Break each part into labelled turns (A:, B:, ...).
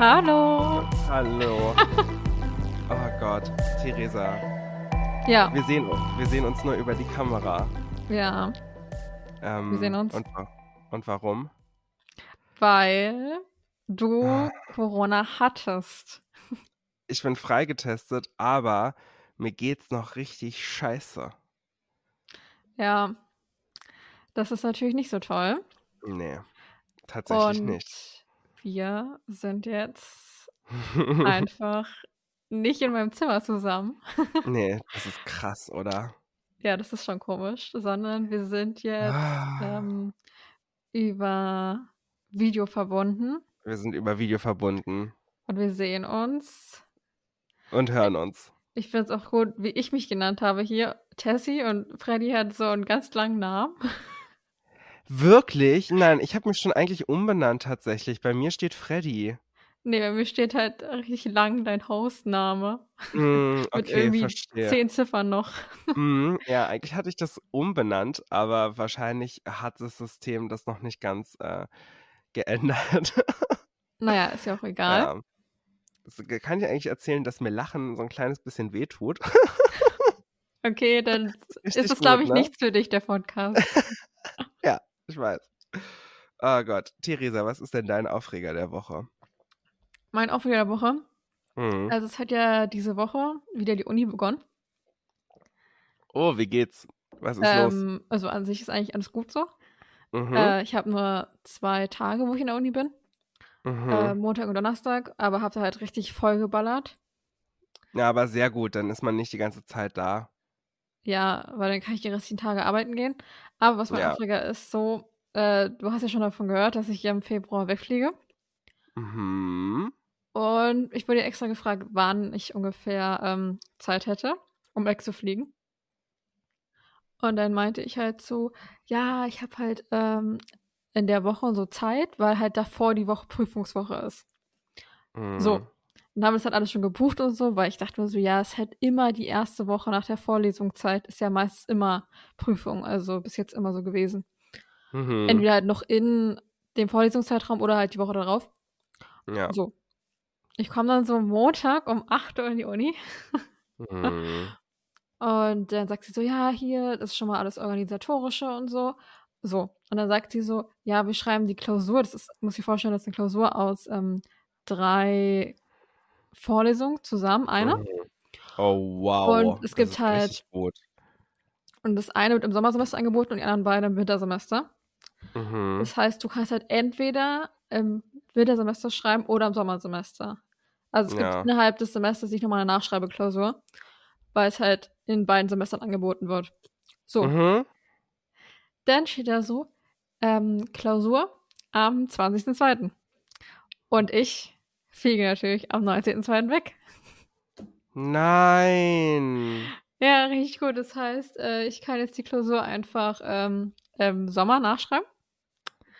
A: Hallo.
B: Hallo. oh Gott, Theresa.
A: Ja.
B: Wir sehen, wir sehen uns nur über die Kamera.
A: Ja.
B: Ähm,
A: wir sehen uns.
B: Und, und warum?
A: Weil du
B: Ah.
A: Corona hattest.
B: Ich bin freigetestet, aber mir geht's noch richtig scheiße.
A: Ja. Das ist natürlich nicht so toll.
B: Nee, tatsächlich
A: Und
B: nicht.
A: Wir sind jetzt einfach nicht in meinem Zimmer zusammen.
B: nee, das ist krass, oder?
A: Ja, das ist schon komisch, sondern wir sind jetzt
B: Ah.
A: ähm, über Video verbunden
B: Wir sind über Video verbunden
A: und wir sehen uns.
B: und hören uns.
A: Ich finde es auch gut, wie ich mich genannt habe hier. Tessie und Freddy hat so einen ganz langen Namen.
B: Wirklich? Nein, ich habe mich schon eigentlich umbenannt tatsächlich. Bei mir steht Freddy.
A: Nee, bei mir steht halt richtig lang dein Hausname.
B: Mm,
A: Mit
B: okay,
A: irgendwie
B: verstehe.
A: zehn Ziffern noch.
B: Mhm, ja, eigentlich hatte ich das umbenannt, aber wahrscheinlich hat das System das noch nicht ganz äh, geändert.
A: Naja, ist ja auch egal.
B: Ja. Kann ich eigentlich erzählen, dass mir Lachen so ein kleines bisschen wehtut.
A: Okay, dann
B: Richtig
A: ist das, glaube ich,
B: ne?
A: nichts für dich, der Podcast.
B: Ich weiß. Oh Gott. Theresa, was ist denn dein Aufreger der Woche?
A: mein Aufreger der Woche.
B: Mhm.
A: Also es hat ja diese Woche wieder die Uni begonnen.
B: Oh, wie geht's? Was ist los?
A: Ähm, also an sich ist eigentlich alles gut so.
B: Mhm.
A: Äh, ich habe nur zwei Tage, wo ich in der Uni bin.
B: mhm.
A: Äh, Montag und Donnerstag, aber habe da halt richtig voll geballert.
B: ja, aber sehr gut, dann ist man nicht die ganze Zeit da.
A: Ja, weil dann kann ich die restlichen Tage arbeiten gehen. Aber was mein
B: Ja.
A: Aufreger ist, so, äh, du hast ja schon davon gehört, dass ich ja im Februar wegfliege.
B: Mhm.
A: Und ich wurde extra gefragt, wann ich ungefähr ähm, Zeit hätte, um wegzufliegen. Und dann meinte ich halt so, ja, ich habe halt ähm, in der Woche so Zeit, weil halt davor die Woche Prüfungswoche ist.
B: Mhm.
A: So. Und haben das halt alles schon gebucht und so, weil ich dachte mir so, ja, es hätte immer die erste Woche nach der Vorlesung Zeit, ist ja meist immer Prüfung, also bis jetzt immer so gewesen.
B: Mhm.
A: Entweder halt noch in dem Vorlesungszeitraum oder halt die Woche darauf.
B: Ja.
A: So. Ich komme dann so Montag um 8 Uhr in die Uni
B: Mhm.
A: und dann sagt sie so, ja, hier, das ist schon mal alles organisatorische und so. So. Und dann sagt sie so, ja, wir schreiben die Klausur, das ist, muss ich vorstellen, das ist eine Klausur aus ähm, drei Vorlesungen zusammen, eine.
B: Mhm. Oh, wow.
A: Und es gibt halt-. Und das eine wird im Sommersemester angeboten und die anderen beiden im Wintersemester.
B: Mhm.
A: Das heißt, du kannst halt entweder im Wintersemester schreiben oder im Sommersemester. Also es gibt
B: Ja.
A: innerhalb des Semesters nicht nochmal eine Nachschreibeklausur, weil es halt in beiden Semestern angeboten wird. So,
B: Mhm.
A: dann steht da so, ähm, Klausur am 20.02. Und ich fliege natürlich am 19.02. weg.
B: Nein.
A: Ja, richtig gut. Das heißt, äh, ich kann jetzt die Klausur einfach ähm, im Sommer nachschreiben.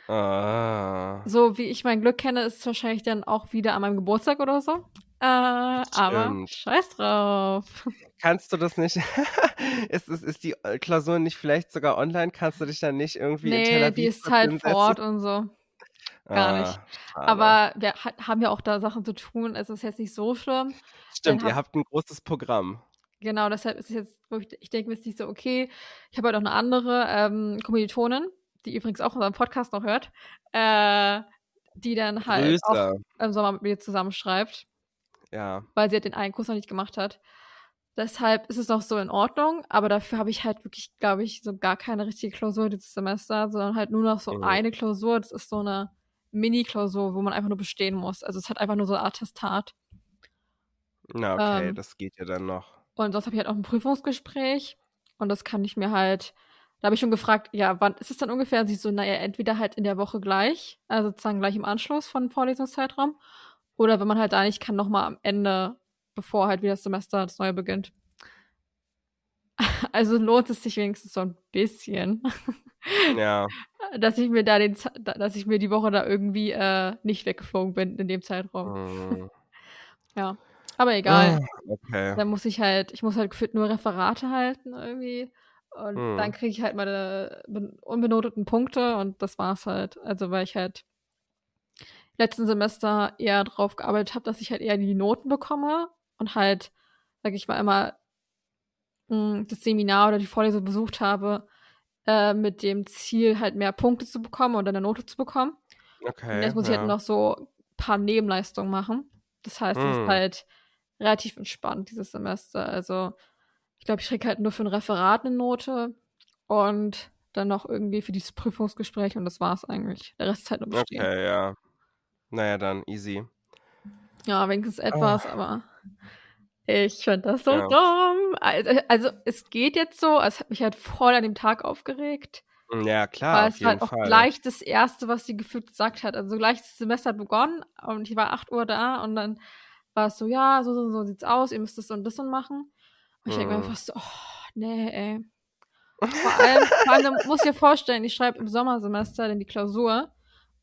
B: Ah.
A: So wie ich mein Glück kenne, ist es wahrscheinlich dann auch wieder an meinem Geburtstag oder so. Äh, aber scheiß drauf.
B: Kannst du das nicht? ist, ist, ist die äh, Klausur nicht vielleicht sogar online? Kannst du dich dann nicht irgendwie in Tel
A: Nee,
B: Aviv
A: die ist halt
B: hinsetzen?
A: vor Ort und so. Gar nicht.
B: Ah, schade.
A: Aber wir ha haben ja auch da Sachen zu tun. Es ist jetzt nicht so schlimm.
B: Stimmt,
A: dann
B: ihr
A: hab-
B: habt ein großes Programm.
A: Genau, deshalb ist es jetzt, wo ich, denke mir jetzt nicht so, okay, ich habe halt auch eine andere ähm, Kommilitonin, die übrigens auch unseren Podcast noch hört, äh, die dann halt auch
B: Grüße.
A: im Sommer mit mir zusammenschreibt.
B: Ja.
A: weil sie halt den einen Kurs noch nicht gemacht hat. Deshalb ist es noch so in Ordnung, aber dafür habe ich halt wirklich, glaube ich, so gar keine richtige Klausur dieses Semester, sondern halt nur noch so
B: Mhm.
A: eine Klausur. Das ist so eine Mini-Klausur, wo man einfach nur bestehen muss. Also es hat einfach nur so ein Attestat.
B: Na, okay,
A: Ähm.
B: das geht ja dann noch.
A: Und sonst habe ich halt auch ein Prüfungsgespräch und das kann ich mir halt, da habe ich schon gefragt, ja, wann ist es dann ungefähr? Und sie so, naja, entweder halt in der Woche gleich, also sozusagen gleich im Anschluss von Vorlesungszeitraum, oder wenn man halt da nicht kann, nochmal am Ende, bevor halt wieder das Semester das neue beginnt. Also lohnt es sich wenigstens so ein bisschen,
B: Ja.
A: dass ich mir da den, dass ich mir die Woche da irgendwie äh, nicht weggeflogen bin in dem Zeitraum.
B: Mhm.
A: Ja. Aber egal.
B: Ah, Okay.
A: Dann muss ich halt, ich muss halt gefühlt nur Referate halten irgendwie. Und
B: Hm.
A: dann kriege ich halt meine ben- unbenoteten Punkte und das war's halt. Also weil ich halt letzten Semester eher drauf gearbeitet habe, dass ich halt eher die Noten bekomme und halt, sag ich mal, immer mh, hm, das Seminar oder die Vorlesung besucht habe, äh, mit dem Ziel, halt mehr Punkte zu bekommen oder eine Note zu bekommen.
B: Okay.
A: Und jetzt muss
B: ja.
A: ich halt noch so ein paar Nebenleistungen machen. Das heißt, es ist
B: Mm.
A: halt relativ entspannt dieses Semester. Also, ich glaube, ich krieg halt nur für ein Referat eine Note und dann noch irgendwie für dieses Prüfungsgespräch und das war's eigentlich. Der Rest ist halt nur bestehen.
B: Okay, ja. Naja, dann easy.
A: Ja, wenigstens etwas, aber ich finde das so
B: Ja.
A: dumm. Also, also, es geht jetzt so, es hat mich halt voll an dem Tag aufgeregt.
B: Mm, Ja, klar,
A: Weil es war halt auch
B: Fall.
A: gleich das Erste, was sie gefühlt gesagt hat. Also gleich das Semester hat begonnen und ich war 8 Uhr da und dann war es so, ja, so, so, so sieht's aus, ihr müsst das und das und machen. Und ich denke mir
B: Mhm.
A: einfach so, oh, nee, ey. Vor allem, vor allem du musst dir vorstellen, ich schreibe im Sommersemester dann die Klausur.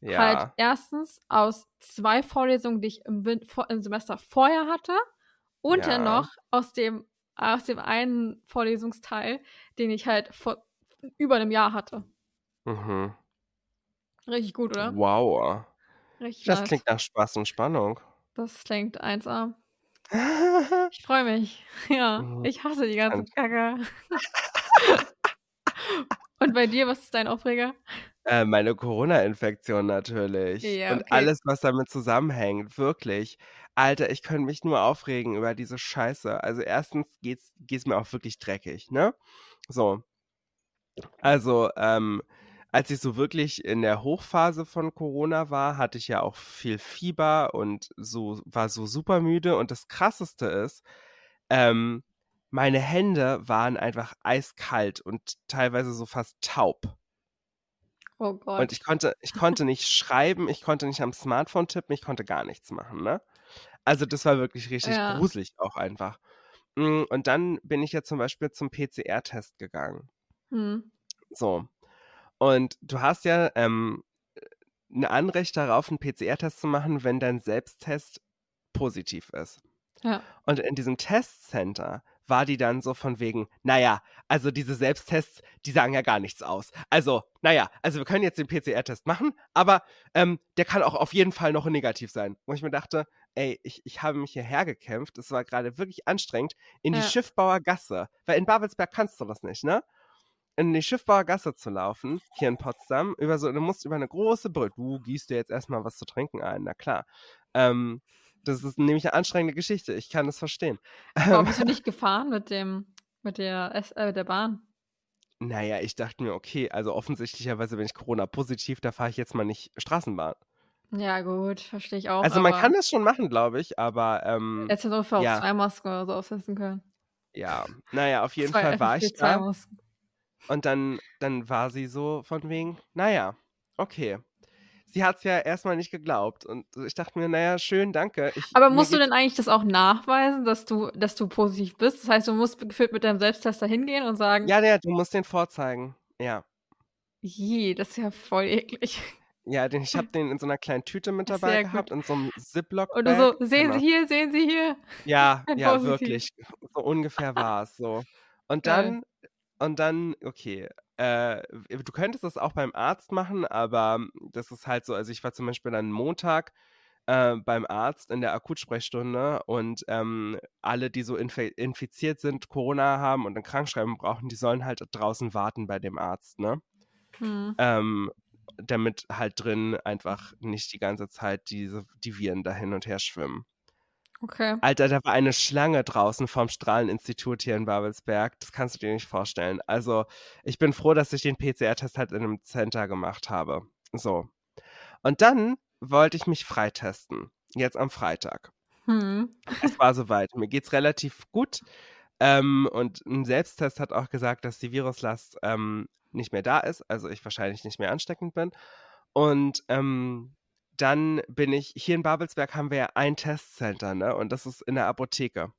B: Ja.
A: Halt erstens aus zwei Vorlesungen, die ich im, Win im Semester vorher hatte und dann
B: Ja.
A: noch aus dem, aus dem einen Vorlesungsteil, den ich halt vor über einem Jahr hatte.
B: Mhm.
A: Richtig gut, oder?
B: Wow.
A: Richtig
B: Das
A: nice.
B: klingt nach Spaß und Spannung.
A: Das klingt 1A. Ich freue mich. Ja,
B: Mhm.
A: ich hasse die ganze. Kacke. Und bei dir, was ist dein Aufreger?
B: Äh, meine Corona-Infektion natürlich.
A: Ja,
B: Und
A: okay.
B: alles, was damit zusammenhängt, wirklich. Alter, ich könnte mich nur aufregen über diese Scheiße. Also erstens geht's, geht's mir auch wirklich dreckig, ne? So. Also, ähm, als ich so wirklich in der Hochphase von Corona war, hatte ich ja auch viel Fieber und so, war so super müde. Und das Krasseste ist, ähm, meine Hände waren einfach eiskalt und teilweise so fast taub.
A: Oh
B: Und
A: Gott.
B: ich konnte, ich konnte nicht schreiben, ich konnte nicht am Smartphone tippen, ich konnte gar nichts machen, ne? Also das war wirklich richtig
A: Ja.
B: gruselig auch einfach. Mm, Und dann bin ich ja zum Beispiel zum PCR-Test gegangen.
A: Hm.
B: So. Und du hast ja ähm, ein Anrecht darauf, einen PCR-Test zu machen, wenn dein Selbsttest positiv ist.
A: Ja.
B: Und in diesem Testcenter war die dann so von wegen, naja, also diese Selbsttests, die sagen ja gar nichts aus. Also, naja, also wir können jetzt den PCR-Test machen, aber ähm, der kann auch auf jeden Fall noch negativ sein. Wo ich mir dachte, ey, ich, ich habe mich hierher gekämpft, es war gerade wirklich anstrengend, in die
A: Ja.
B: Schiffbauer Gasse, weil in Babelsberg kannst du das nicht, ne? In die Schiffbauer Gasse zu laufen, hier in Potsdam, über so, du musst über eine große Brücke, du gießt dir jetzt erstmal was zu trinken ein, na klar. Ähm, das ist nämlich eine anstrengende Geschichte, ich kann das verstehen.
A: Warum bist du nicht gefahren mit dem, mit der, äh, der Bahn?
B: Naja, ich dachte mir, okay, also offensichtlicherweise bin ich Corona-positiv, da fahre ich jetzt mal nicht Straßenbahn.
A: Ja, gut, verstehe ich auch.
B: Also man kann das schon machen, glaube ich, aber ähm,
A: Hättest du ungefähr
B: ja.
A: auch zwei Masken oder so aufsetzen können.
B: ja, naja, auf jeden
A: zwei
B: Fall war ich da
A: FFP2-Masken.
B: und dann, dann war sie so von wegen, naja, okay. Sie hat es ja erstmal nicht geglaubt und ich dachte mir, naja, schön, danke. Ich,
A: Aber musst du denn eigentlich das auch nachweisen, dass du, dass du positiv bist? Das heißt, du musst gefühlt mit deinem Selbsttester hingehen und sagen,
B: Ja, ja, du musst den vorzeigen. Ja.
A: je, das ist ja voll eklig.
B: Ja, den, ich habe den in so einer kleinen Tüte mit
A: Sehr
B: dabei
A: gut.
B: gehabt, in so einem Ziploc.
A: Und du so, sehen Sie hier, sehen Sie hier.
B: Ja, ja,
A: Positiv.
B: wirklich. So ungefähr war es so. Und dann, und dann, okay, äh, du könntest das auch beim Arzt machen, aber das ist halt so, also ich war zum Beispiel dann Montag äh, beim Arzt in der Akutsprechstunde und ähm, alle, die so infi infiziert sind, Corona haben und eine Krankschreibung brauchen, die sollen halt draußen warten bei dem Arzt, ne?
A: Hm.
B: ähm, damit halt drin einfach nicht die ganze Zeit diese, die Viren da hin und her schwimmen.
A: Okay.
B: Alter, da war eine Schlange draußen vom Strahleninstitut hier in Babelsberg. Das kannst du dir nicht vorstellen. Also, ich bin froh, dass ich den PCR-Test halt in einem Center gemacht habe. So. Und dann wollte ich mich freitesten. Jetzt am Freitag.
A: Hm.
B: Es war soweit. Mir geht's relativ gut. Ähm, und ein Selbsttest hat auch gesagt, dass die Viruslast ähm, nicht mehr da ist, also ich wahrscheinlich nicht mehr ansteckend bin. Und ähm, dann bin ich, hier in Babelsberg haben wir ja ein Testcenter, ne? Und das ist in der Apotheke.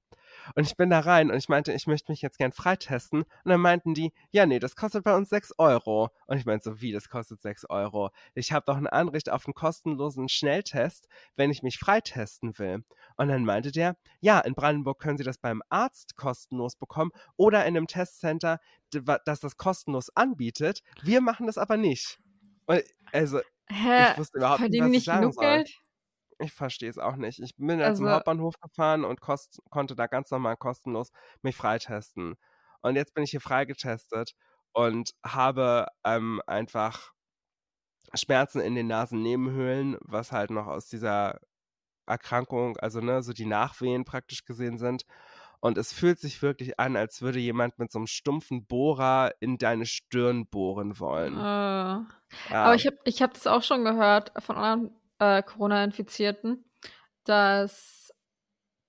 B: Und ich bin da rein und ich meinte, ich möchte mich jetzt gern freitesten. Und dann meinten die, ja, nee, das kostet bei uns 6 Euro. Und ich meinte so, wie, das kostet 6 Euro? Ich habe doch ein Anrecht auf einen kostenlosen Schnelltest, wenn ich mich freitesten will. Und dann meinte der, ja, in Brandenburg können Sie das beim Arzt kostenlos bekommen oder in einem Testcenter, das das kostenlos anbietet. Wir machen das aber nicht. Und also,
A: Hä?
B: ich wusste überhaupt nicht, was ich
A: nicht
B: sagen
A: genug
B: soll.
A: Geld?
B: ich verstehe es auch nicht. Ich bin ja zum
A: Also
B: Hauptbahnhof gefahren und kost konnte da ganz normal kostenlos mich freitesten. Und jetzt bin ich hier freigetestet und habe ähm, einfach Schmerzen in den Nasennebenhöhlen, was halt noch aus dieser Erkrankung, also ne, so die Nachwehen praktisch gesehen sind. Und es fühlt sich wirklich an, als würde jemand mit so einem stumpfen Bohrer in deine Stirn bohren wollen.
A: äh, aber
B: Ja,
A: ich habe ich hab das auch schon gehört von anderen äh, Corona-Infizierten, dass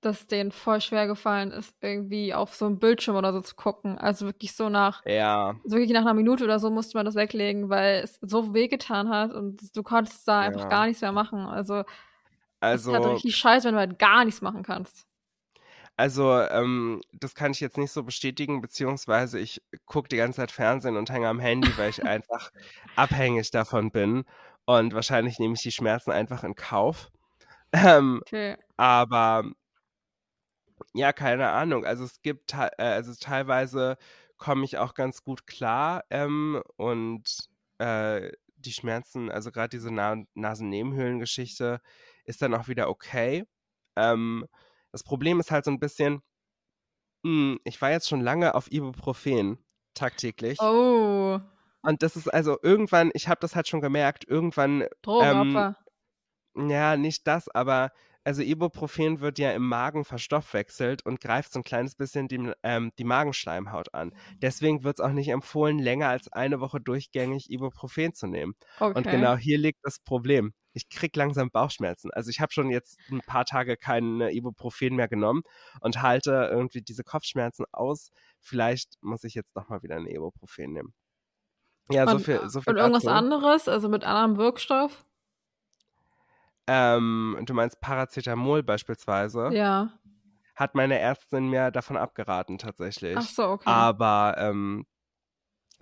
A: dass denen voll schwer gefallen ist, irgendwie auf so einem Bildschirm oder so zu gucken. Also wirklich so nach
B: ja,
A: so wirklich nach einer Minute oder so musste man das weglegen, weil es so wehgetan hat und du konntest da einfach
B: ja.
A: gar nichts mehr machen. Also es ist halt
B: Also,
A: richtig scheiße, wenn du halt gar nichts machen kannst.
B: Also ähm, das kann ich jetzt nicht so bestätigen, beziehungsweise ich gucke die ganze Zeit Fernsehen und hänge am Handy, weil ich einfach abhängig davon bin. Und wahrscheinlich nehme ich die Schmerzen einfach in Kauf. Ähm,
A: Okay.
B: aber ja, keine Ahnung. Also es gibt, äh, also teilweise komme ich auch ganz gut klar ähm, und äh, die Schmerzen, also gerade diese Na Nasennebenhöhlengeschichte ist dann auch wieder okay. Ähm, das Problem ist halt so ein bisschen, mh, ich war jetzt schon lange auf Ibuprofen tagtäglich
A: Oh,
B: und das ist also irgendwann, ich habe das halt schon gemerkt, irgendwann ähm,
A: Drogenopfer.
B: ja, nicht das, aber also Ibuprofen wird ja im Magen verstoffwechselt und greift so ein kleines bisschen die, ähm, die Magenschleimhaut an. Deswegen wird es auch nicht empfohlen, länger als eine Woche durchgängig Ibuprofen zu nehmen. Und
A: Okay.
B: genau hier liegt das Problem. Ich krieg langsam Bauchschmerzen. Also ich habe schon jetzt ein paar Tage kein Ibuprofen mehr genommen und halte irgendwie diese Kopfschmerzen aus. Vielleicht muss ich jetzt nochmal wieder ein Ibuprofen nehmen. Ja, so
A: Und,
B: viel, so viel
A: und irgendwas anderes, also mit anderem Wirkstoff?
B: Ähm, du meinst Paracetamol beispielsweise?
A: Ja.
B: hat meine Ärztin mir davon abgeraten tatsächlich.
A: Ach so, okay.
B: Aber ähm,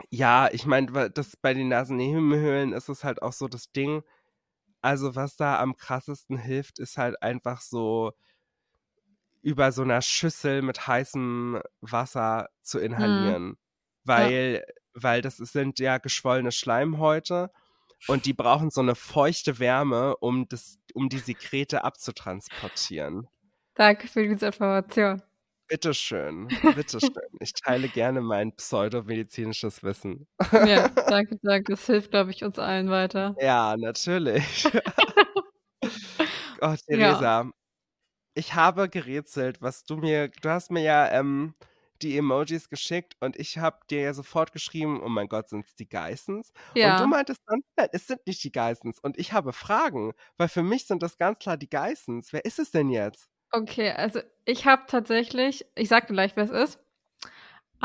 B: ja, ich meine, das bei den Nasennebenhöhlen ist es halt auch so das Ding. Also was da am krassesten hilft, ist halt einfach so über so einer Schüssel mit heißem Wasser zu inhalieren, weil weil das sind ja geschwollene Schleimhäute und die brauchen so eine feuchte Wärme, um das um die Sekrete abzutransportieren.
A: Danke für diese Information.
B: Bitteschön, bitteschön. Ich teile gerne mein pseudomedizinisches Wissen.
A: Ja, danke, danke. Das hilft, glaube ich, uns allen weiter.
B: Ja, natürlich. Oh,
A: Ja.
B: Theresa, ich habe gerätselt, was du mir, du hast mir ja ähm, die Emojis geschickt und ich habe dir ja sofort geschrieben, oh mein Gott, sind es die Geissens? Und du
A: Ja,
B: meintest dann, nein, es sind nicht die Geissens. Und ich habe Fragen, weil für mich sind das ganz klar die Geissens. Wer ist es denn jetzt?
A: okay. Also ich habe tatsächlich, ich sag gleich, wer es ist.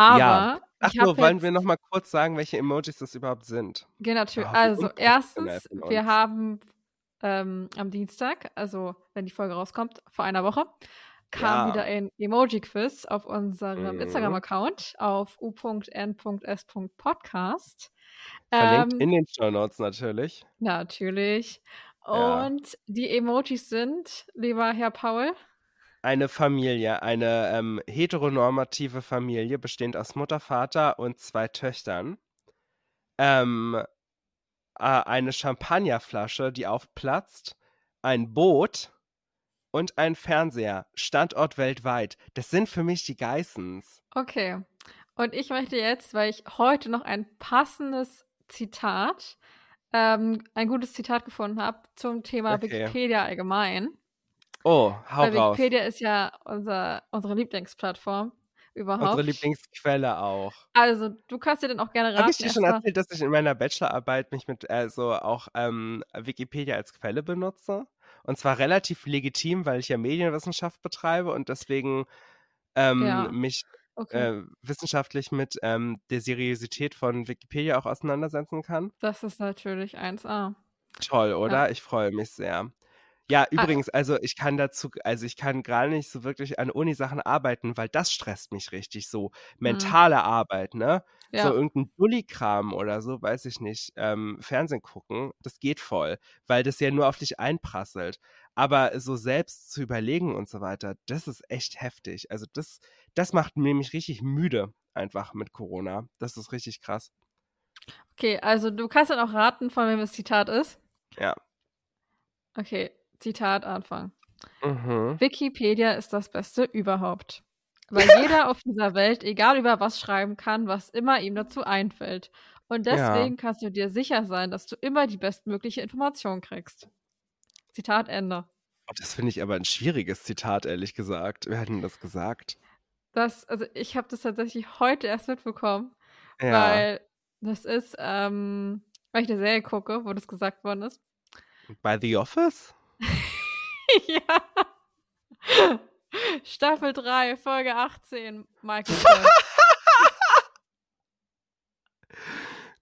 B: Ja.
A: Aber
B: Ach
A: ich habe
B: so, wollen
A: jetzt,
B: wir nochmal kurz sagen, welche Emojis das überhaupt sind?
A: genau, natürlich.
B: Ah,
A: Also erstens, wir haben ähm, am Dienstag, also wenn die Folge rauskommt, vor einer Woche, kam
B: Ja.
A: wieder ein Emoji-Quiz auf unserem
B: Mhm.
A: Instagram-Account auf u.n.s.podcast.
B: Verlinkt
A: Ähm,
B: in den Show Notes natürlich.
A: natürlich.
B: Ja.
A: Und die Emojis sind, lieber Herr Paul,
B: Eine Familie, eine ähm, heteronormative Familie, bestehend aus Mutter, Vater und zwei Töchtern. Ähm, äh, eine Champagnerflasche, die aufplatzt, ein Boot und ein Fernseher. Standort weltweit. Das sind für mich die Geissens.
A: Okay. Und ich möchte jetzt, weil ich heute noch ein passendes Zitat, ähm, ein gutes Zitat gefunden habe zum Thema
B: Okay.
A: Wikipedia allgemein.
B: Oh, hau
A: Weil
B: raus.
A: Wikipedia ist ja unser, unsere Lieblingsplattform überhaupt.
B: Unsere Lieblingsquelle auch.
A: Also, du kannst dir dann auch gerne raten.
B: Habe ich dir schon erzählt, dass ich in meiner Bachelorarbeit mich mit also auch ähm, Wikipedia als Quelle benutze? Und zwar relativ legitim, weil ich ja Medienwissenschaft betreibe und deswegen ähm,
A: Ja.
B: mich
A: Okay,
B: äh, wissenschaftlich mit ähm, der Seriosität von Wikipedia auch auseinandersetzen kann.
A: das ist natürlich 1A.
B: Toll, oder? Ich freue mich sehr. Ja,
A: Ah.
B: übrigens, also ich kann dazu, also ich kann gar nicht so wirklich an Uni-Sachen arbeiten, weil das stresst mich richtig so. Mentale Arbeit, ne?
A: Mhm. Ja,
B: So irgendein Dulli-Kram oder so, weiß ich nicht, ähm, Fernsehen gucken, das geht voll, weil das ja nur auf dich einprasselt. Aber so selbst zu überlegen und so weiter, das ist echt heftig. Also das, das macht mir nämlich richtig müde, einfach mit Corona. Das ist richtig krass.
A: okay, also du kannst dann auch raten, von wem das Zitat ist.
B: Ja.
A: Okay, Zitat Anfang.
B: Mhm.
A: Wikipedia ist das Beste überhaupt. Weil jeder auf dieser Welt, egal über was, schreiben kann, was immer ihm dazu einfällt. Und
B: Ja.
A: deswegen kannst du dir sicher sein, dass du immer die bestmögliche Information kriegst. Zitat Ende.
B: Oh, Das finde ich aber ein schwieriges Zitat, ehrlich gesagt. Wer hat denn das gesagt?
A: Das, also ich habe das tatsächlich heute erst mitbekommen,
B: Ja.
A: weil das ist, ähm, weil ich eine Serie gucke, wo das gesagt worden ist.
B: Bei The Office?
A: ja. Staffel 3, Folge 18, Michael.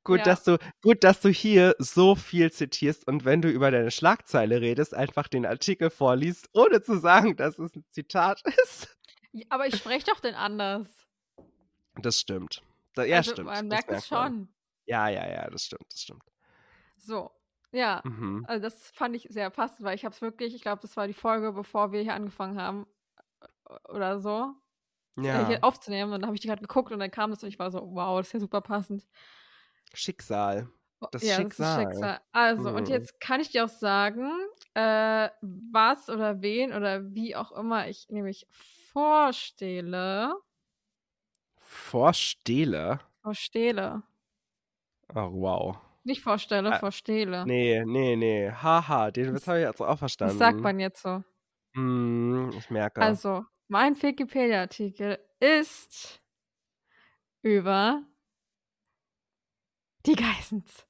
B: Gut,
A: Ja.
B: dass du, gut, dass du hier so viel zitierst und wenn du über deine Schlagzeile redest, einfach den Artikel vorliest, ohne zu sagen, dass es ein Zitat ist.
A: Ja, Aber ich spreche doch denn anders.
B: Das stimmt. Da, ja,
A: also,
B: stimmt.
A: Man merkt es schon.
B: Ja, ja, ja, das stimmt, das stimmt.
A: So, ja.
B: Mhm.
A: Also das fand ich sehr passend, weil ich habe es wirklich, ich glaube, das war die Folge, bevor wir hier angefangen haben äh, oder so, äh,
B: Ja,
A: hier aufzunehmen. Und dann habe ich die gerade geguckt und dann kam das und ich war so, wow, das ist ja super passend.
B: Schicksal.
A: Oh,
B: Das
A: ja,
B: Schicksal.
A: das ist Schicksal. Also, und
B: Mhm.
A: jetzt kann ich dir auch sagen, äh, was oder wen oder wie auch immer ich nämlich vorstelle.
B: Vorstehle.
A: Vorstelle.
B: Oh, wow.
A: Nicht vorstelle,
B: Ä-
A: vorstelle.
B: Nee, nee, nee. Haha, den
A: Das-
B: Witz habe ich jetzt auch verstanden.
A: Das sagt man jetzt so.
B: Hm, ich merke.
A: Also, mein Wikipedia-Artikel ist über die Geissens.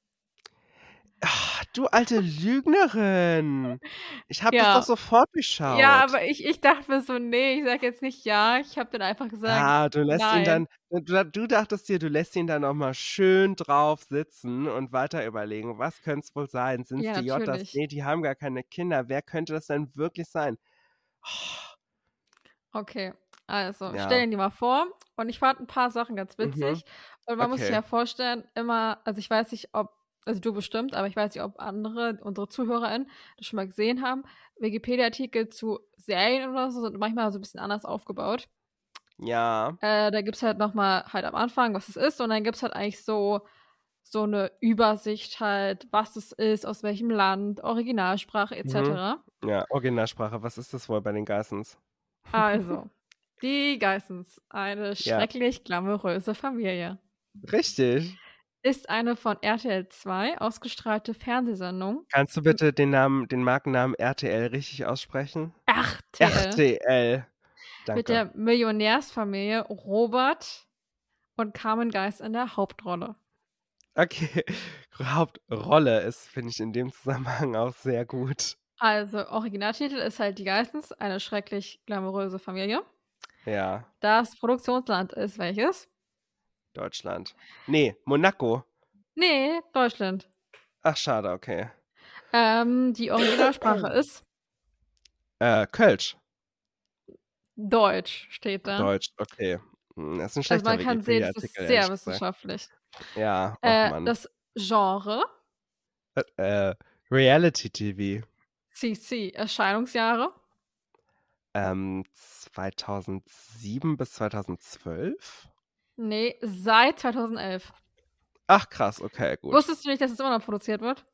B: Ach, du alte Lügnerin. Ich habe
A: Ja.
B: das doch sofort geschaut.
A: Ja, aber ich, ich dachte mir so, nee, ich sag jetzt nicht ja. Ich habe dann einfach gesagt,
B: Ah, du lässt ihn
A: nein.
B: dann, du, du dachtest dir, du lässt ihn dann nochmal schön drauf sitzen und weiter überlegen, was könnte es wohl sein? Sind es
A: Ja,
B: die
A: natürlich.
B: Nee, die haben gar keine Kinder. Wer könnte das denn wirklich sein? Oh,
A: Okay, also
B: Ja.
A: stell dir die mal vor. Und ich fand ein paar Sachen ganz
B: Mhm.
A: witzig. Und man muss sich
B: Okay.
A: ja vorstellen, immer, also ich weiß nicht, ob, also du bestimmt, aber ich weiß nicht, ob andere, unsere ZuhörerInnen, das schon mal gesehen haben. Wikipedia-Artikel zu Serien oder so sind manchmal so ein bisschen anders aufgebaut.
B: ja.
A: Äh, da gibt es halt nochmal halt am Anfang, was es ist. Und dann gibt es halt eigentlich so, so eine Übersicht halt, was es ist, aus welchem Land, Originalsprache etc.
B: Ja, Originalsprache. Was ist das wohl bei den Geissens?
A: Also, die Geissens, eine
B: Ja.
A: schrecklich glamouröse Familie,
B: Richtig.
A: Ist eine von RTL 2 ausgestrahlte Fernsehsendung.
B: Kannst du bitte den Namen, den Markennamen RTL richtig aussprechen?
A: RTL.
B: RTL. Danke.
A: Mit der Millionärsfamilie Robert und Carmen Geist in der Hauptrolle.
B: Okay. Hauptrolle ist, finde ich, in dem Zusammenhang auch sehr gut.
A: Also, Originaltitel ist halt Die Geissens, eine schrecklich glamouröse Familie.
B: Ja,
A: Das Produktionsland ist welches?
B: Deutschland. Nee, Monaco.
A: Nee, Deutschland.
B: Ach, schade, okay.
A: Ähm, die Originalsprache ist
B: Äh, Kölsch.
A: Deutsch, steht da.
B: Deutsch, okay. Hm, Das ist ein
A: Also
B: schlechter
A: man kann sehen, das ist sehr wissenschaftlich.
B: Ja, oh
A: Äh, das Genre,
B: äh, Reality TV.
A: CC, Erscheinungsjahre,
B: Ähm, 2007 bis 2012?
A: Nee, seit 2011.
B: Ach, krass, okay, gut.
A: Wusstest du nicht, dass es immer noch produziert wird?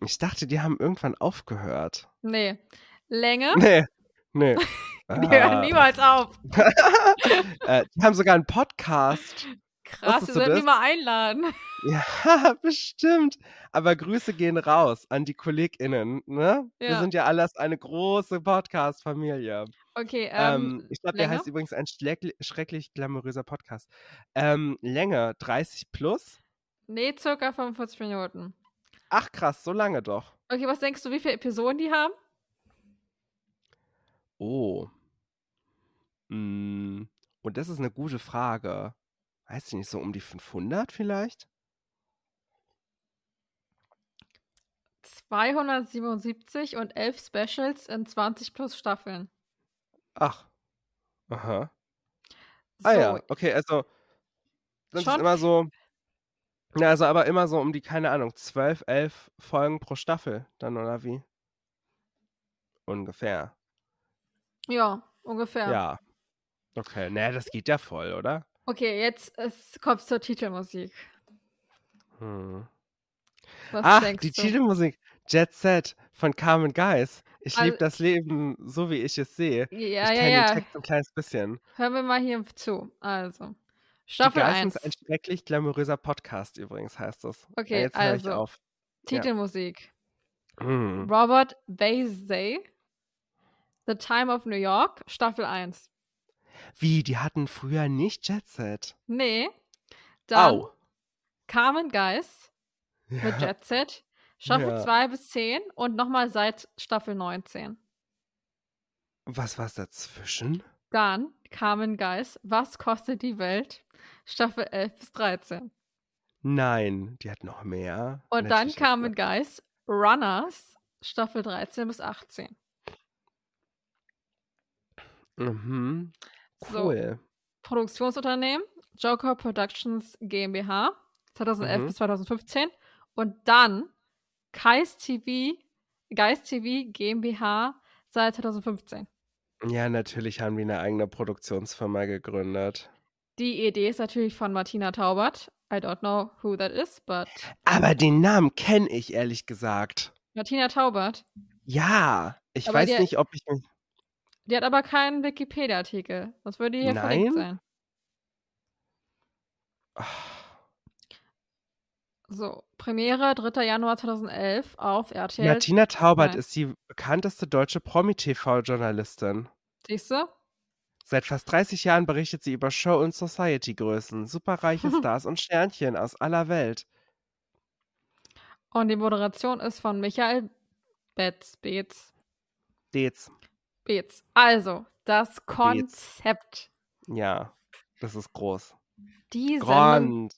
B: Ich dachte, die haben irgendwann aufgehört.
A: Nee. Länge?
B: Nee, nee.
A: Die hören
B: Ah.
A: niemals auf.
B: äh, die haben sogar einen Podcast.
A: Krass, wir sollten die mal einladen.
B: Ja, bestimmt. Aber Grüße gehen raus an die KollegInnen. Ne? Wir
A: Ja.
B: sind ja alles eine große Podcast-Familie.
A: Okay,
B: Ähm,
A: ähm,
B: ich glaube, der heißt übrigens ein schrecklich glamouröser Podcast. Ähm, Länge 30 plus?
A: nee, circa 45 Minuten.
B: Ach krass, so lange doch.
A: Okay, was denkst du, wie viele Episoden die haben?
B: Oh. Mm, Und das ist eine gute Frage. Weiß ich nicht, so um die 500 vielleicht?
A: 277 und 11 Specials in 20 plus Staffeln.
B: Ach. Aha.
A: So,
B: Ah ja, okay, also das ist immer so, ja, also aber immer so um die, keine Ahnung, 12, 11 Folgen pro Staffel dann, oder wie? Ungefähr.
A: ja, ungefähr.
B: Ja. Okay, ne, das geht ja voll, oder?
A: Okay, jetzt es kommt zur Titelmusik.
B: Hm.
A: Was
B: Ach, die
A: du?
B: Titelmusik. Jet Set von Carmen Geis. Ich
A: Also-
B: liebe das Leben, so wie ich es sehe.
A: Ja,
B: ich
A: ja,
B: kenne
A: ja.
B: den Text ein kleines bisschen.
A: Hören wir mal hier zu. Also, Staffel
B: Geissens
A: 1.
B: ein schrecklich glamouröser Podcast übrigens heißt das.
A: Okay,
B: jetzt höre ich
A: also.
B: auf.
A: Titelmusik.
B: Hm.
A: Robert Baizey. The Time of New York, Staffel 1.
B: Wie, die hatten früher nicht Jet Set.
A: Nee. Dann
B: Au.
A: Carmen Geist mit
B: Ja.
A: Jet Set. Staffel
B: Ja.
A: 2 bis 10 und nochmal seit Staffel 19.
B: Was war's dazwischen?
A: Dann Carmen Geist, Was kostet die Welt? Staffel 11 bis 13.
B: Nein, die hat noch mehr.
A: Und dann
B: Natürlich
A: Carmen. Geist, Runners, Staffel 13 bis 18.
B: Mhm.
A: So.
B: Cool.
A: Produktionsunternehmen, Joker Productions GmbH, 2011
B: Mhm.
A: bis 2015. Und dann Geist TV, Geist TV GmbH seit 2015.
B: Ja, natürlich haben die eine eigene Produktionsfirma gegründet.
A: Die Idee ist natürlich von Martina Taubert. I don't know who that is, but
B: Aber den Namen kenne ich ehrlich gesagt.
A: Martina Taubert.
B: Ja, ich
A: Aber
B: weiß
A: der-
B: nicht, ob ich.
A: Die hat aber keinen Wikipedia-Artikel. Das würde hier verlinkt
B: Nein?
A: sein. So, Premiere 3. Januar 2011 auf RTL.
B: Martina Taubert
A: zwei.
B: ist die bekannteste deutsche Promi-TV-Journalistin.
A: Siehst du?
B: Seit fast 30 Jahren berichtet sie über Show- und Society-Größen, superreiche Stars und Sternchen aus aller Welt.
A: Und die Moderation ist von Michael Betz. Beetz.
B: Dez.
A: Beetz. Also, das Konzept.
B: Ja, das ist groß.
A: Die Sendung.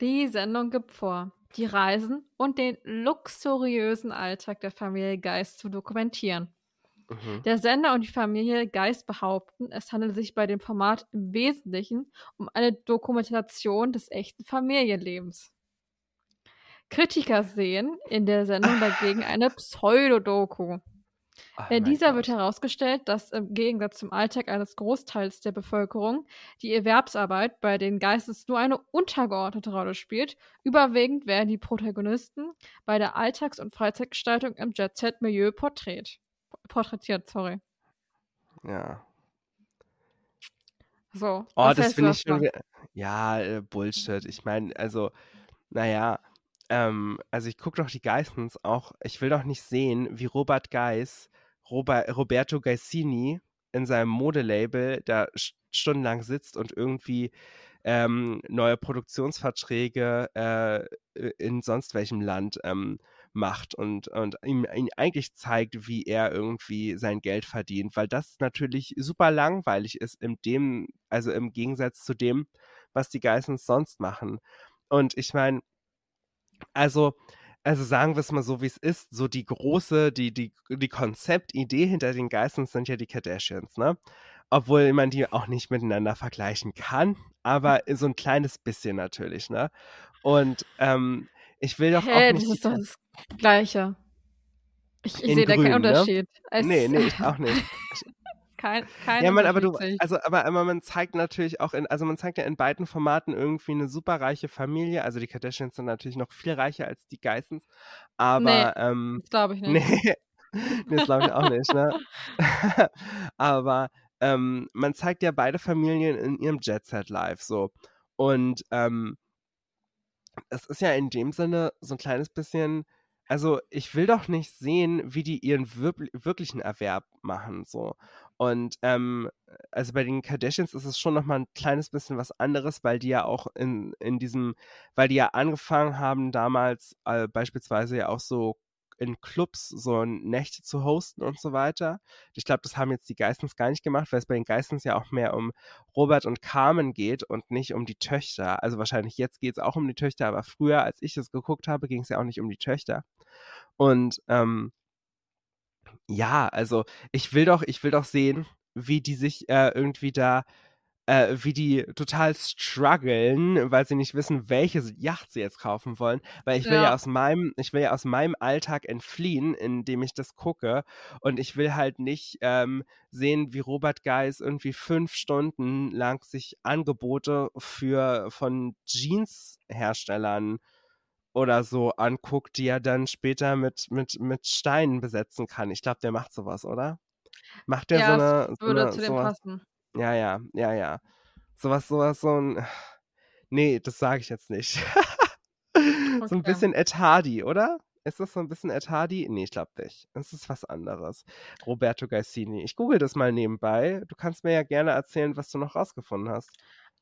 A: Die Sendung gibt vor, die Reisen und den luxuriösen Alltag der Familie Geist zu dokumentieren.
B: Mhm.
A: Der Sender und die Familie Geist behaupten, es handelt sich bei dem Format im Wesentlichen um eine Dokumentation des echten Familienlebens. Kritiker sehen in der Sendung dagegen eine Pseudodoku. In
B: mein
A: dieser
B: Gott.
A: wird herausgestellt, dass im Gegensatz zum Alltag eines Großteils der Bevölkerung die Erwerbsarbeit bei den Geistes nur eine untergeordnete Rolle spielt. Überwiegend werden die Protagonisten bei der Alltags- und Freizeitgestaltung im Jet-Set-Milieu porträt porträtiert. Sorry.
B: Ja.
A: So.
B: Oh, das finde ich schon. Ja, äh, Bullshit. Ich meine, also, naja, ähm, also ich gucke doch die Geissens auch. Ich will doch nicht sehen, wie Robert Geiss, Robert, Roberto Gaisini in seinem Modelabel da st- stundenlang sitzt und irgendwie ähm, neue Produktionsverträge äh, in sonst welchem Land ähm, macht und, und ihm, ihm eigentlich zeigt, wie er irgendwie sein Geld verdient, weil das natürlich super langweilig ist, in dem, also im Gegensatz zu dem, was die Geissens sonst machen. Und ich meine, also, also sagen wir es mal so, wie es ist, so die große, die, die, die Konzeptidee hinter den Geissens sind ja die Kardashians, ne? Obwohl man die auch nicht miteinander vergleichen kann, aber so ein kleines bisschen natürlich, ne? Und ähm, ich will doch
A: Hä,
B: auch
A: das
B: nicht.
A: ist doch das Gleiche. Ich, ich sehe da keinen
B: ne?
A: Unterschied. Es
B: nee, nee, ich auch nicht.
A: Kein, kein
B: Ja, man, aber du, also, aber, aber man zeigt natürlich auch in, also man zeigt ja in beiden Formaten irgendwie eine superreiche Familie. Also die Kardashians sind natürlich noch viel reicher als die Geissens, aber ähm,
A: Das glaube ich nicht.
B: nee, nee, das glaube ich auch nicht, ne? aber ähm, man zeigt ja beide Familien in ihrem Jet Set Live so und ähm, es ist ja in dem Sinne so ein kleines bisschen also ich will doch nicht sehen, wie die ihren wirklichen Erwerb machen, so. Und ähm, also bei den Kardashians ist es schon nochmal ein kleines bisschen was anderes, weil die ja auch in, in diesem, weil die ja angefangen haben damals äh, beispielsweise ja auch so in Clubs so Nächte zu hosten und so weiter. Ich glaube, das haben jetzt die Geistens gar nicht gemacht, weil es bei den Geistens ja auch mehr um Robert und Carmen geht und nicht um die Töchter. Also wahrscheinlich jetzt geht es auch um die Töchter, aber früher, als ich das geguckt habe, ging es ja auch nicht um die Töchter. Und ähm, ja, also ich will doch, ich will doch sehen, wie die sich äh, irgendwie da, äh, wie die total strugglen, weil sie nicht wissen, welche Yacht sie jetzt kaufen wollen. Weil ich will ja,
A: Ja.
B: aus meinem, ich will ja aus meinem Alltag entfliehen, indem ich das gucke. Und ich will halt nicht ähm, sehen, wie Robert Geis irgendwie fünf Stunden lang sich Angebote für von Jeans-Herstellern oder so anguckt, die er dann später mit, mit, mit Steinen besetzen kann. Ich glaube, der macht sowas, oder? Macht der
A: ja,
B: so eine. So
A: würde
B: eine
A: zu dem
B: sowas?
A: passen.
B: Ja, ja, ja, ja. Sowas, sowas, so ein. Nee, das sage ich jetzt nicht. so ein bisschen Ed Hardy, oder? Ist das so ein bisschen Ed Hardy? Nee, ich glaube nicht. Es ist was anderes. Roberto Gaisini. Ich google das mal nebenbei. Du kannst mir ja gerne erzählen, was du noch rausgefunden hast.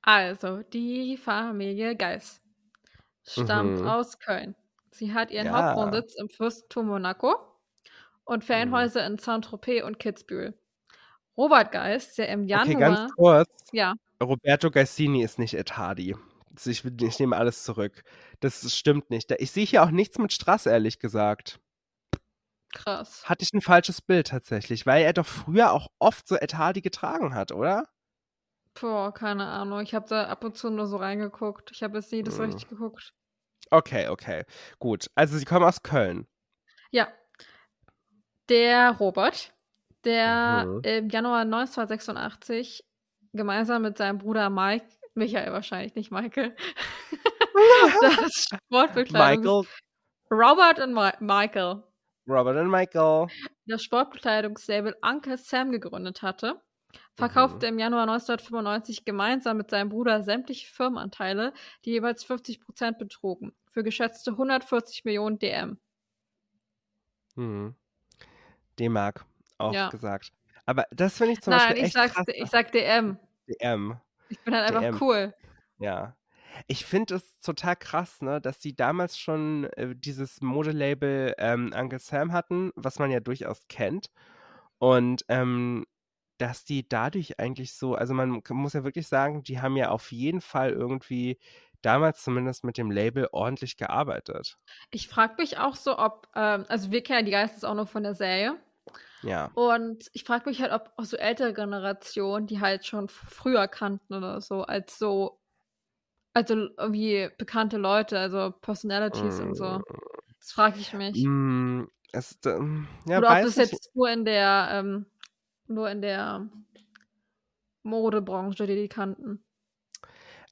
A: Also, die Familie Geis stammt
B: Mhm.
A: aus Köln. Sie hat ihren
B: Ja.
A: Hauptwohnsitz im Fürstentum Monaco und
B: Mhm.
A: Ferienhäuser in Saint-Tropez und Kitzbühel. Robert Geis, der im
B: Okay,
A: Januar,
B: ganz kurz.
A: ja,
B: Roberto Gaisini ist nicht Ed Hardy. Also Ich, ich nehme alles zurück. Das stimmt nicht. Ich sehe hier auch nichts mit Strass, ehrlich gesagt.
A: krass.
B: Hatte ich ein falsches Bild tatsächlich, weil er doch früher auch oft so Ed Hardy getragen hat, oder?
A: Boah, keine Ahnung. Ich habe da ab und zu nur so reingeguckt. Ich habe jetzt nie das
B: Hm.
A: richtig geguckt.
B: Okay, okay. Gut. Also sie kommen aus Köln.
A: Ja. Der Robert, der
B: Mhm.
A: im Januar 1986 gemeinsam mit seinem Bruder Mike, Michael wahrscheinlich, nicht Michael, das Sportbekleidungs...
B: Michael,
A: Robert und Mi Michael.
B: Robert und Michael.
A: das Sportbekleidungslabel Uncle Sam gegründet hatte, verkaufte im Januar 1995 gemeinsam mit seinem Bruder sämtliche Firmenanteile, die jeweils 50% betrugen, für geschätzte 140 Millionen DM.
B: Hm. D-Mark, auch
A: Ja.
B: gesagt. Aber das finde ich zum
A: Nein,
B: Beispiel
A: ich,
B: echt
A: sag's,
B: krass.
A: ich sag DM.
B: DM.
A: Ich bin halt einfach
B: DM.
A: cool.
B: Ja. Ich finde es total krass, ne, dass die damals schon äh, dieses Modelabel ähm, Uncle Sam hatten, was man ja durchaus kennt. Und ähm, dass die dadurch eigentlich so, also man muss ja wirklich sagen, die haben ja auf jeden Fall irgendwie damals zumindest mit dem Label ordentlich gearbeitet.
A: Ich frage mich auch so, ob, ähm, also wir kennen ja die Geistes auch nur von der Serie.
B: Ja.
A: Und ich frage mich halt, ob auch so ältere Generationen, die halt schon früher kannten oder so, als so, also irgendwie bekannte Leute, also Personalities und so. Das frage ich mich.
B: Mm, es, ähm, ja,
A: oder ob das
B: nicht.
A: jetzt nur in der, ähm, nur in der Modebranche, die die kannten.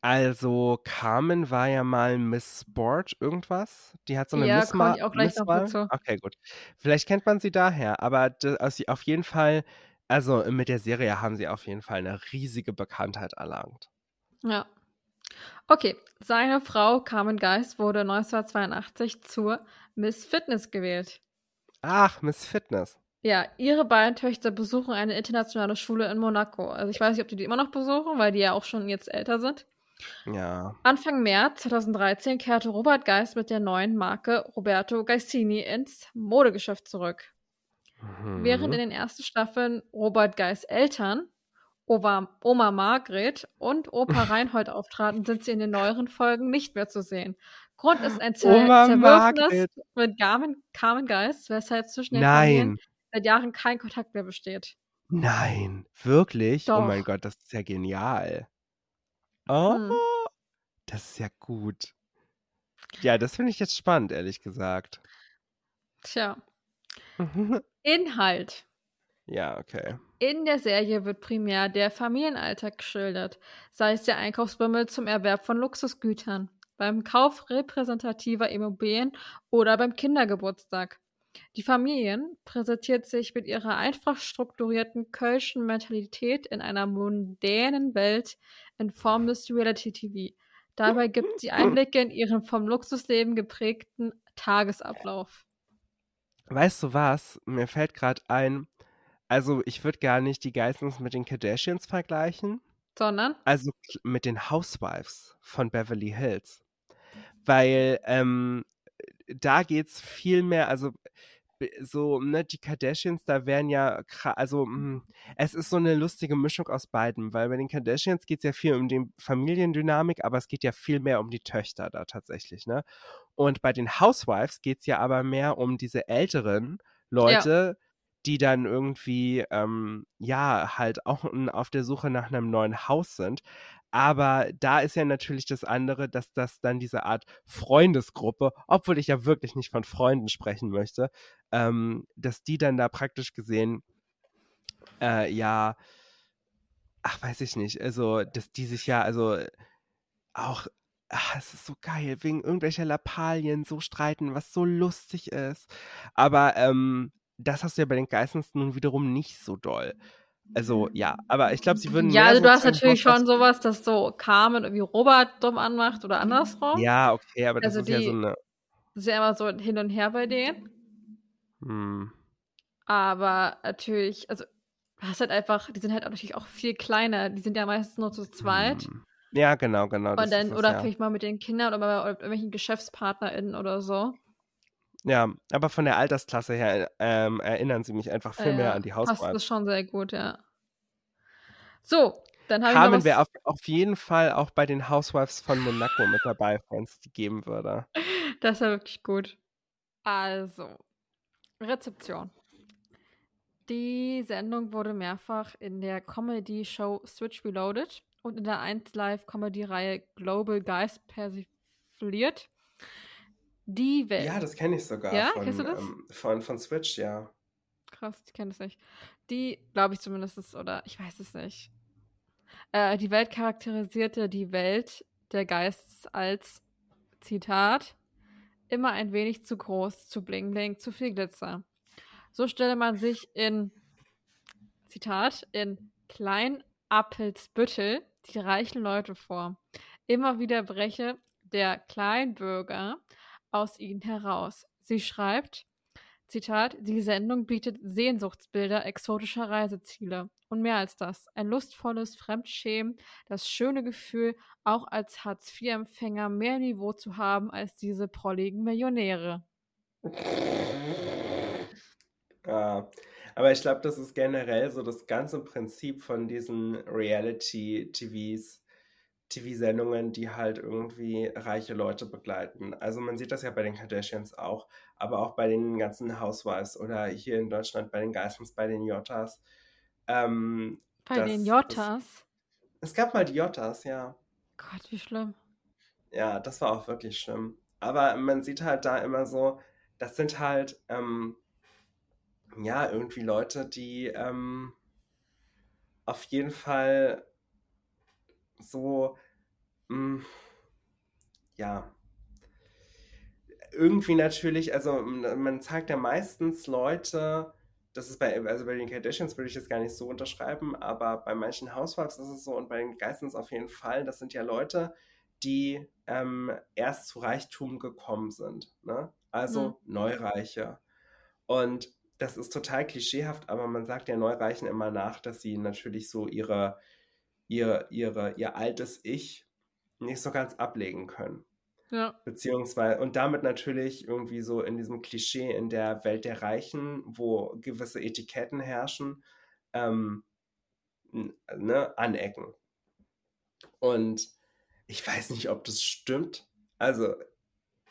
B: Also Carmen war ja mal Miss Sport irgendwas. Die hat so eine
A: Ja,
B: Miss
A: komme ich auch gleich noch dazu.
B: Okay, gut. Vielleicht kennt man sie daher, aber d- also auf jeden Fall, also mit der Serie haben sie auf jeden Fall eine riesige Bekanntheit erlangt.
A: Ja. Okay, seine Frau Carmen Geist wurde 1982 zur Miss Fitness gewählt.
B: Ach, Miss Fitness.
A: Ja, ihre beiden Töchter besuchen eine internationale Schule in Monaco. Also ich weiß nicht, ob die die immer noch besuchen, weil die ja auch schon jetzt älter sind.
B: Ja.
A: Anfang März 2013 kehrte Robert Geist mit der neuen Marke Roberto Gaistini ins Modegeschäft zurück. Während in
B: Mhm.
A: den ersten Staffeln Robert Geists Eltern, Oma, Oma Margret und Opa Reinhold auftraten, sind sie in den neueren Folgen nicht mehr zu sehen. Grund ist ein Zer Zerwürfnis mit Carmen, Carmen Geist, weshalb zwischen den Familien
B: Nein,
A: seit Jahren kein Kontakt mehr besteht.
B: nein, wirklich? Oh mein
A: Doch.
B: Gott, das ist ja genial. Oh,
A: Hm.
B: das ist ja gut. Ja, das finde ich jetzt spannend, ehrlich gesagt.
A: Tja, Inhalt.
B: Ja, okay.
A: In der Serie wird primär der Familienalltag geschildert, sei es der Einkaufsbummel zum Erwerb von Luxusgütern, beim Kauf repräsentativer Immobilien oder beim Kindergeburtstag. Die Familien präsentiert sich mit ihrer einfach strukturierten kölschen Mentalität in einer mondänen Welt in Form des Reality-TV. Dabei gibt sie Einblicke in ihren vom Luxusleben geprägten Tagesablauf.
B: Weißt du was? Mir fällt gerade ein, also ich würde gar nicht die Geissens mit den Kardashians vergleichen,
A: Sondern,
B: also mit den Housewives von Beverly Hills. Weil ähm, da geht's viel mehr, also so, ne, die Kardashians, da werden ja, also mh, es ist so eine lustige Mischung aus beiden, weil bei den Kardashians geht's ja viel um die Familiendynamik, aber es geht ja viel mehr um die Töchter da tatsächlich, ne? Und bei den Housewives geht's ja aber mehr um diese älteren Leute, die dann irgendwie, ähm, ja, halt auch auf der Suche nach einem neuen Haus sind. Aber da ist ja natürlich das andere, dass das dann diese Art Freundesgruppe, obwohl ich ja wirklich nicht von Freunden sprechen möchte, ähm, dass die dann da praktisch gesehen, äh, ja, ach, weiß ich nicht, also, dass die sich ja, also auch, ach, es ist so geil, wegen irgendwelcher Lappalien so streiten, was so lustig ist. Aber ähm, das hast du ja bei den Geissens nun wiederum nicht so doll. Also ja, aber ich glaube, sie würden.
A: Ja, also du hast natürlich schon sowas, dass so Carmen irgendwie Robert dumm anmacht oder andersrum.
B: Ja, okay, aber das also ist die, ja so eine.
A: Das ist ja immer so hin und her bei denen. Hm. Aber natürlich, also du hast halt einfach, die sind halt natürlich auch viel kleiner. Die sind ja meistens nur zu zweit. Hm.
B: Ja, genau, genau.
A: Und dann, das, oder ja. vielleicht mal mit den Kindern oder mit irgendwelchen GeschäftspartnerInnen oder so.
B: Ja, aber von der Altersklasse her ähm, erinnern sie mich einfach viel äh, mehr an die Housewives.
A: Passt das schon sehr gut, ja. So, dann habe
B: ich Carmen wäre auf, auf jeden Fall auch bei den Housewives von Monaco mit dabei, wenn es die geben würde.
A: Das wäre wirklich gut. Also, Rezeption. Die Sendung wurde mehrfach in der Comedy-Show Switch Reloaded und in der 1 Live-Comedy-Reihe Global Guys persifliert. Die Welt.
B: Ja, das kenne ich sogar.
A: Ja, von, kennst du das?
B: Ähm, von, von Switch, ja.
A: Krass, ich kenne das nicht. Die, glaube ich zumindest, oder ich weiß es nicht. Äh, die Welt charakterisierte die Welt der Geistes als, Zitat, immer ein wenig zu groß, zu bling bling, zu viel Glitzer. So stelle man sich in, Zitat, in Kleinappelsbüttel die reichen Leute vor. Immer wieder breche der Kleinbürger aus ihnen heraus. Sie schreibt, Zitat, die Sendung bietet Sehnsuchtsbilder exotischer Reiseziele. Und mehr als das, ein lustvolles Fremdschämen, das schöne Gefühl, auch als Hartz-IV-Empfänger mehr Niveau zu haben als diese prolligen Millionäre.
B: Ja, aber ich glaube, das ist generell so das ganze Prinzip von diesen Reality-TVs TV-Sendungen, die halt irgendwie reiche Leute begleiten. Also man sieht das ja bei den Kardashians auch, aber auch bei den ganzen Housewives oder hier in Deutschland bei den Geissens, bei den Jottas. Ähm,
A: bei den Jottas?
B: Es, es gab mal die Jottas, ja.
A: Gott, wie schlimm.
B: Ja, das war auch wirklich schlimm. Aber man sieht halt da immer so, das sind halt, ähm, ja, irgendwie Leute, die ähm, auf jeden Fall so, mh, hm, ja, irgendwie natürlich, also man zeigt ja meistens Leute, das ist bei, also bei den Kardashians würde ich jetzt gar nicht so unterschreiben, aber bei manchen Housewives ist es so und bei den Geistens auf jeden Fall, das sind ja Leute, die ähm, erst zu Reichtum gekommen sind, ne? also mhm. Neureiche. Und das ist total klischeehaft, aber man sagt ja Neureichen immer nach, dass sie natürlich so ihre ihr, ihre, ihr altes Ich nicht so ganz ablegen können.
A: Ja.
B: Beziehungsweise, und damit natürlich irgendwie so in diesem Klischee in der Welt der Reichen, wo gewisse Etiketten herrschen, ähm, ne, anecken. Und ich weiß nicht, ob das stimmt. Also,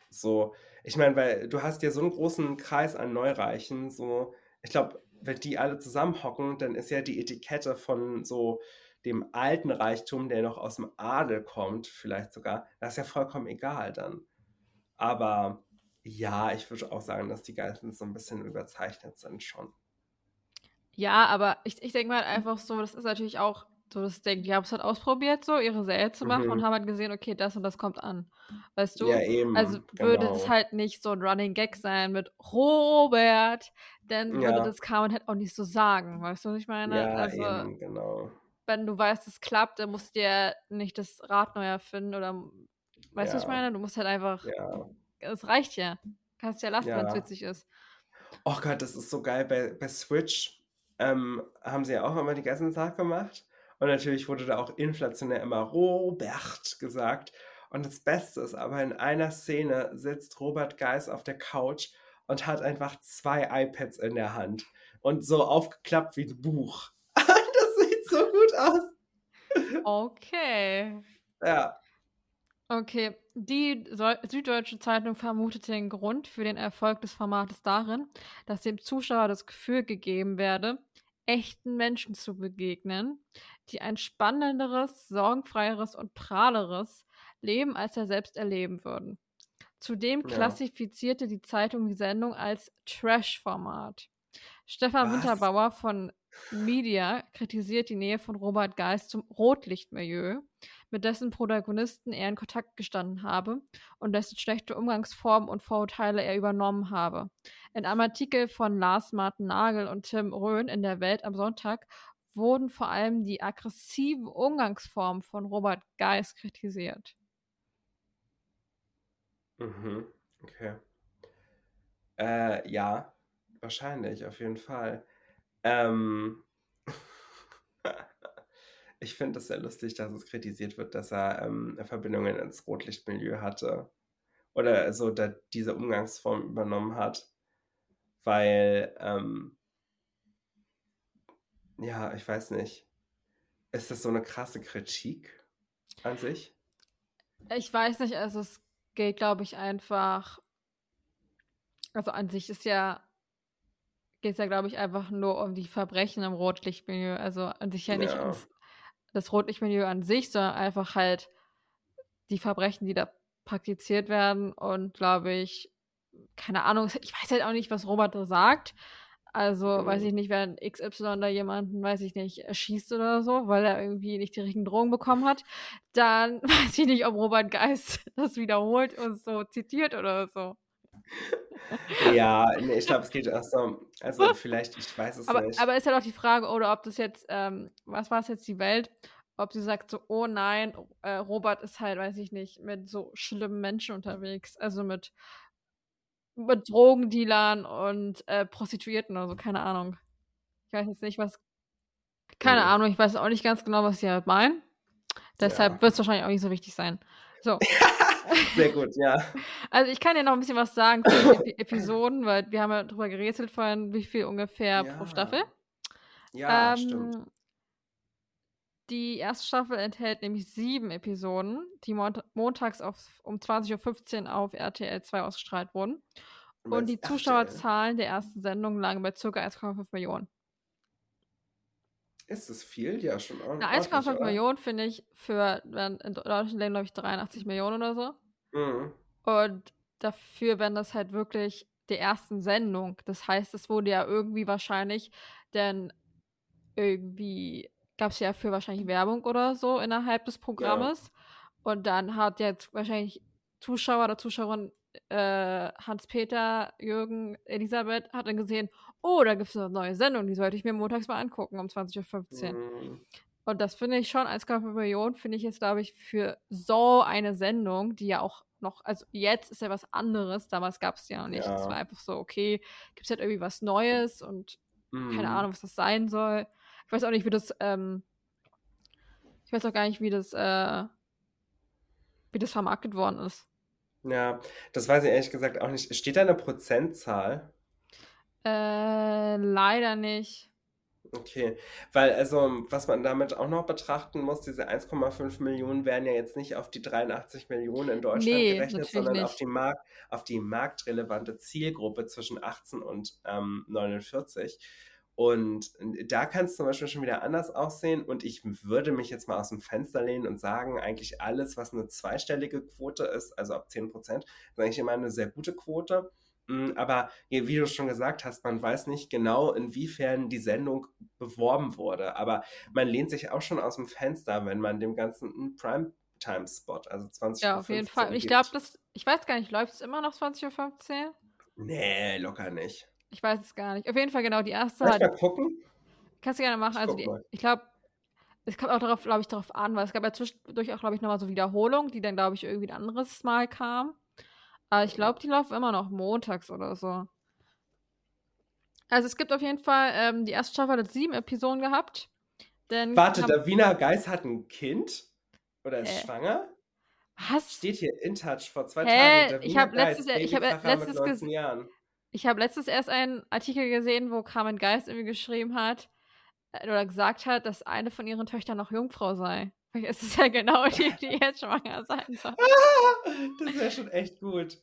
B: so, ich meine, weil du hast ja so einen großen Kreis an Neureichen, so, ich glaube, wenn die alle zusammenhocken, dann ist ja die Etikette von so dem alten Reichtum, der noch aus dem Adel kommt, vielleicht sogar, das ist ja vollkommen egal dann. Aber ja, ich würde auch sagen, dass die Geistens so ein bisschen überzeichnet sind schon.
A: Ja, aber ich, ich denke mal einfach so, das ist natürlich auch so das Ding. Die haben es halt ausprobiert, so ihre Serie zu machen mhm. und haben halt gesehen, okay, das und das kommt an. Weißt du?
B: Ja, eben.
A: Also würde es genau. halt nicht so ein Running Gag sein mit Robert, dann ja. würde das Carmen halt auch nicht so sagen. Weißt du, was ich meine?
B: Ja, also, eben, genau
A: wenn du weißt, es klappt, dann musst du dir nicht das Rad neu erfinden oder weißt du, ja. was ich meine? Du musst halt einfach.
B: Ja.
A: Es reicht ja. Kannst ja lachen, ja. wenn es witzig ist.
B: Oh Gott, das ist so geil. Bei, bei Switch ähm, haben sie ja auch immer die ganzen Tag gemacht. Und natürlich wurde da auch inflationär immer Robert gesagt. Und das Beste ist aber, in einer Szene sitzt Robert Geis auf der Couch und hat einfach zwei iPads in der Hand und so aufgeklappt wie ein Buch gut aus.
A: Okay.
B: Ja.
A: Okay, die Süddeutsche Zeitung vermutete den Grund für den Erfolg des Formates darin, dass dem Zuschauer das Gefühl gegeben werde, echten Menschen zu begegnen, die ein spannenderes, sorgenfreieres und prahleres Leben als er selbst erleben würden. Zudem klassifizierte ja. die Zeitung die Sendung als Trash-Format. Stefan
B: Was?
A: Winterbauer von Media kritisiert die Nähe von Robert Geist zum Rotlichtmilieu, mit dessen Protagonisten er in Kontakt gestanden habe und dessen schlechte Umgangsformen und Vorurteile er übernommen habe. In einem Artikel von Lars Martin Nagel und Tim Röhn in der Welt am Sonntag wurden vor allem die aggressiven Umgangsformen von Robert Geist kritisiert.
B: Mhm. Okay. Äh, ja, wahrscheinlich, auf jeden Fall. Ähm, ich finde es sehr lustig, dass es kritisiert wird, dass er ähm, Verbindungen ins Rotlichtmilieu hatte. Oder so da diese Umgangsform übernommen hat. Weil, ähm, ja, ich weiß nicht. Ist das so eine krasse Kritik an sich?
A: Ich weiß nicht, also es geht, glaube ich, einfach. Also an sich ist ja. Geht es ja, glaube ich, einfach nur um die Verbrechen im Rotlichtmilieu. Also an sich ja nicht
B: Ja.
A: ums das Rotlichtmilieu an sich, sondern einfach halt die Verbrechen, die da praktiziert werden. Und glaube ich, keine Ahnung, ich weiß halt auch nicht, was Robert da sagt. Also weiß
B: Mhm.
A: ich nicht, wenn XY da jemanden, weiß ich nicht, erschießt oder so, weil er irgendwie nicht die richtigen Drogen bekommen hat, dann weiß ich nicht, ob Robert Geist das wiederholt und so zitiert oder so.
B: Ja, nee, ich glaube, es geht auch so. Also, vielleicht, ich weiß es
A: Aber,
B: nicht.
A: aber ist ja doch die Frage, oder ob das jetzt, ähm, was war es jetzt, die Welt, ob sie sagt so, oh nein, äh, Robert ist halt, weiß ich nicht, mit so schlimmen Menschen unterwegs, also mit, mit Drogendealern und äh, Prostituierten oder so, keine Ahnung. Ich weiß jetzt nicht, was, keine
B: Mhm.
A: Ahnung, ich weiß auch nicht ganz genau, was sie halt meinen. Deshalb
B: Ja.
A: wird es wahrscheinlich auch nicht so wichtig sein. So.
B: Sehr gut, ja.
A: Also ich kann dir noch ein bisschen was sagen zu den Epi Episoden, weil wir haben ja drüber gerätselt vorhin, wie viel ungefähr pro
B: Ja.
A: Staffel.
B: Ja, stimmt.
A: Ähm, Die erste Staffel enthält nämlich sieben Episoden, die mont montags auf, um 20.15 Uhr auf RTL 2 ausgestrahlt wurden. Und die? Zuschauerzahlen der ersten Sendung lagen bei ca. 1,5 Millionen.
B: Ist das viel? Ja, schon.
A: Na, 1,5 Millionen finde ich für, wenn in Deutschland leben, glaube ich, 83 Millionen oder so.
B: Mhm.
A: Und dafür, wenn das halt wirklich der ersten Sendung, das heißt, es wurde ja irgendwie wahrscheinlich, denn irgendwie gab es ja für wahrscheinlich Werbung oder so innerhalb des Programmes. Und dann hat jetzt wahrscheinlich Zuschauer oder Zuschauerin äh, Hans-Peter, Jürgen, Elisabeth hat dann gesehen, oh, da gibt es eine neue Sendung, die sollte ich mir montags mal angucken um 20.15 Uhr.
B: Mhm.
A: Und das finde ich schon, 1,5 Millionen finde ich jetzt, glaube ich, für so eine Sendung, die ja auch noch, also jetzt ist ja was anderes, damals gab es ja noch nicht. Es
B: Ja.
A: war einfach so, okay, gibt es halt irgendwie was Neues und
B: Mhm.
A: keine Ahnung, was das sein soll. Ich weiß auch nicht, wie das, ähm, ich weiß auch gar nicht, wie das, äh, wie das vermarktet worden ist.
B: Ja, das weiß ich ehrlich gesagt auch nicht. Steht da eine Prozentzahl?
A: Äh, leider nicht.
B: Okay, weil also, was man damit auch noch betrachten muss, diese 1,5 Millionen werden ja jetzt nicht auf die 83 Millionen in Deutschland
A: Nee,
B: gerechnet, sondern
A: nicht.
B: auf die Markt, auf die marktrelevante Zielgruppe zwischen 18 und ähm, 49. Und da kann es zum Beispiel schon wieder anders aussehen. Und ich würde mich jetzt mal aus dem Fenster lehnen und sagen, eigentlich alles, was eine zweistellige Quote ist, also ab 10 Prozent, ist eigentlich immer eine sehr gute Quote. Mm, Aber wie du schon gesagt hast, man weiß nicht genau, inwiefern die Sendung beworben wurde. Aber man lehnt sich auch schon aus dem Fenster, wenn man dem Ganzen einen Primetime-Spot, also 20
A: Ja, auf jeden Fall. Und ich glaube, das, ich weiß gar nicht, läuft es immer noch 20.15 Uhr?
B: Nee, locker nicht.
A: Ich weiß es gar nicht. Auf jeden Fall genau, die erste
B: ich
A: hat,
B: mal gucken?
A: kannst du gerne machen.
B: Ich
A: Also die, ich glaube, es kommt auch darauf, glaube ich, darauf an, weil es gab ja zwischendurch auch, glaube ich, nochmal so Wiederholungen, die dann, glaube ich, irgendwie ein anderes Mal kamen. Aber ich glaube, die laufen immer noch montags oder so. Also es gibt auf jeden Fall, ähm, die erste Staffel hat sieben Episoden gehabt. Dann
B: Warte,
A: kam-
B: der Wiener Geist hat ein Kind? Oder ist
A: Äh,
B: schwanger?
A: Was?
B: Steht hier in Touch vor zwei
A: Hä?
B: Tagen.
A: Ich
B: Wiener
A: hab letztes- ich hab letztes
B: mit 19
A: ges-
B: Jahren.
A: Ich habe letztens erst einen Artikel gesehen, wo Carmen Geist irgendwie geschrieben hat äh, oder gesagt hat, dass eine von ihren Töchtern noch Jungfrau sei. Vielleicht ist es ja genau die, die jetzt schwanger sein soll.
B: das wäre schon echt gut.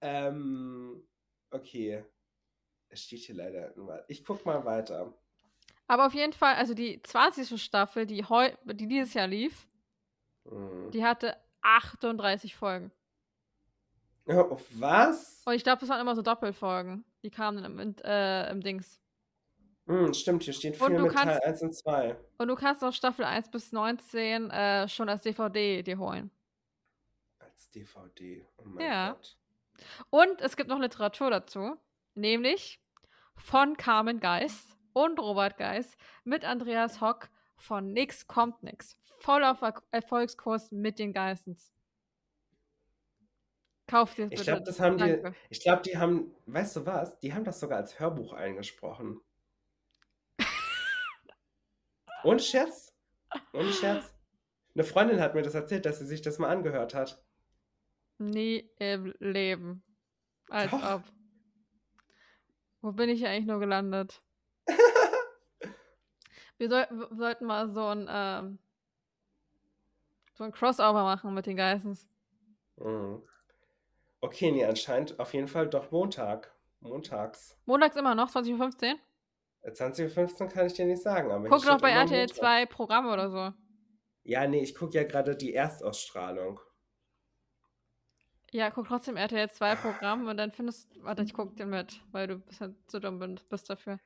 B: Ähm, okay. Es steht hier leider nur. Ich guck mal weiter.
A: Aber auf jeden Fall, also die 20. Staffel, die, heu die dieses Jahr lief,
B: Hm.
A: die hatte 38 Folgen.
B: Oh, was?
A: Und ich glaube, das waren immer so Doppelfolgen. Die kamen dann im, äh, im Dings.
B: Hm, stimmt, hier steht
A: Und
B: viel mit Teil
A: kannst-
B: 1 und 2.
A: Und du kannst auch Staffel 1 bis 19 äh, schon als DVD dir holen.
B: Als DVD. Oh mein
A: Ja.
B: Gott.
A: Und es gibt noch Literatur dazu, nämlich von Carmen Geis und Robert Geis mit Andreas Hock von Nix kommt nix. Voller Ver Erfolgskurs mit den Geissens. Kauf dir
B: Ich glaube, das haben die.
A: Danke.
B: Ich glaube, die haben. Weißt du was? Die haben das sogar als Hörbuch eingesprochen. Ohne Scherz. Ohne Scherz. Eine Freundin hat mir das erzählt, dass sie sich das mal angehört hat.
A: Nie im Leben. Als
B: Doch.
A: ob. Wo bin ich eigentlich nur gelandet? Wir, soll, wir sollten mal so ein, ähm, so ein Crossover machen mit den Geissens.
B: Mhm. Okay, nee, anscheinend auf jeden Fall doch Montag. Montags.
A: Montags immer noch, 20.15 Uhr.
B: Äh, 20.15 Uhr kann ich dir nicht sagen, aber
A: Guck doch bei RTL
B: Montag.
A: 2 Programme oder so.
B: Ja, nee, ich gucke ja gerade die Erstausstrahlung.
A: Ja, guck trotzdem RTL 2 Programm und dann findest Warte, ich guck den mit, weil du bist ja zu dumm bist dafür.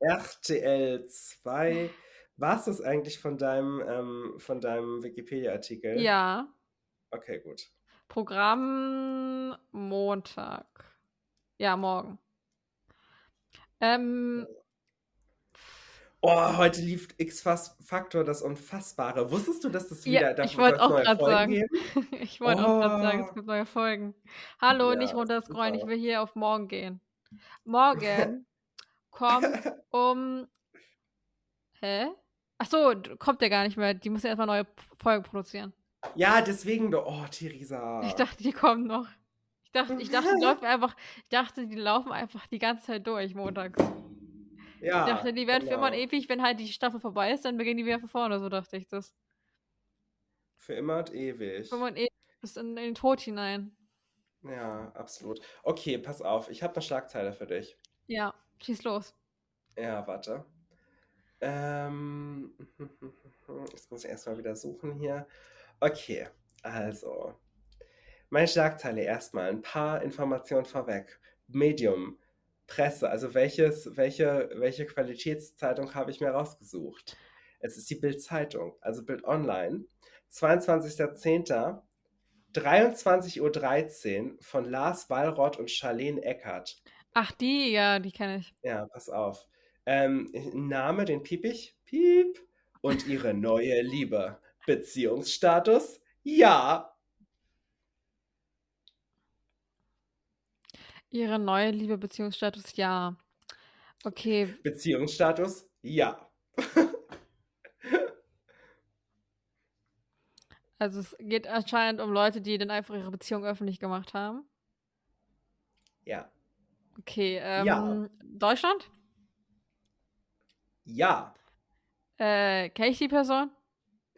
B: RTL 2. War es das eigentlich von deinem, ähm, von deinem Wikipedia-Artikel?
A: Ja.
B: Okay, gut.
A: Programm Montag. Ja, morgen. Ähm,
B: Oh, heute lief X-Factor das Unfassbare. Wusstest du, dass das
A: Ja,
B: wieder
A: ich wollte auch
B: Folgen
A: sagen.
B: geben?
A: ich wollte auch gerade sagen, es
B: Oh.
A: gibt neue Folgen. Hallo,
B: Ja,
A: nicht runterscrollen, ich will hier auf morgen gehen. Morgen kommt um. Hä? Ach so, d- kommt der gar nicht mehr. Die muss ja erstmal neue Folgen produzieren.
B: Ja, deswegen. Oh, Theresa.
A: Ich dachte, die kommen noch. Ich dachte, ich dachte, die laufen einfach, ich dachte, die laufen einfach die ganze Zeit durch montags.
B: ja,
A: Ich dachte, die werden für immer und
B: genau.
A: ewig, wenn halt die Staffel vorbei ist, dann beginnen die wieder von vorne, so dachte ich das.
B: Für immer und ewig.
A: Für immer und ewig bis in, in den Tod hinein.
B: Ja, absolut. Okay, pass auf. Ich habe eine Schlagzeile für dich.
A: Ja, schieß los.
B: Ja, warte. Ähm, jetzt muss ich erstmal wieder suchen hier. Okay, also. Meine Schlagzeile erstmal. Ein paar Informationen vorweg. Medium, Presse, also welches, welche, welche Qualitätszeitung habe ich mir rausgesucht? Es ist die Bild-Zeitung, also Bild Online. 22.10. 23.13 Uhr von Lars Wallrott und Charlene Eckert.
A: Ach, die, ja, die kenne ich.
B: Ja, pass auf. Ähm, Name, den piep ich. Piep. Und ihre neue Liebe. Beziehungsstatus? Ja.
A: Ihre neue Liebe Beziehungsstatus, ja. Okay,
B: Beziehungsstatus? Ja.
A: also es geht anscheinend um Leute, die dann einfach ihre Beziehung öffentlich gemacht haben.
B: Ja.
A: Okay, ähm,
B: Ja.
A: Deutschland?
B: Ja.
A: Äh, kenne ich die Person?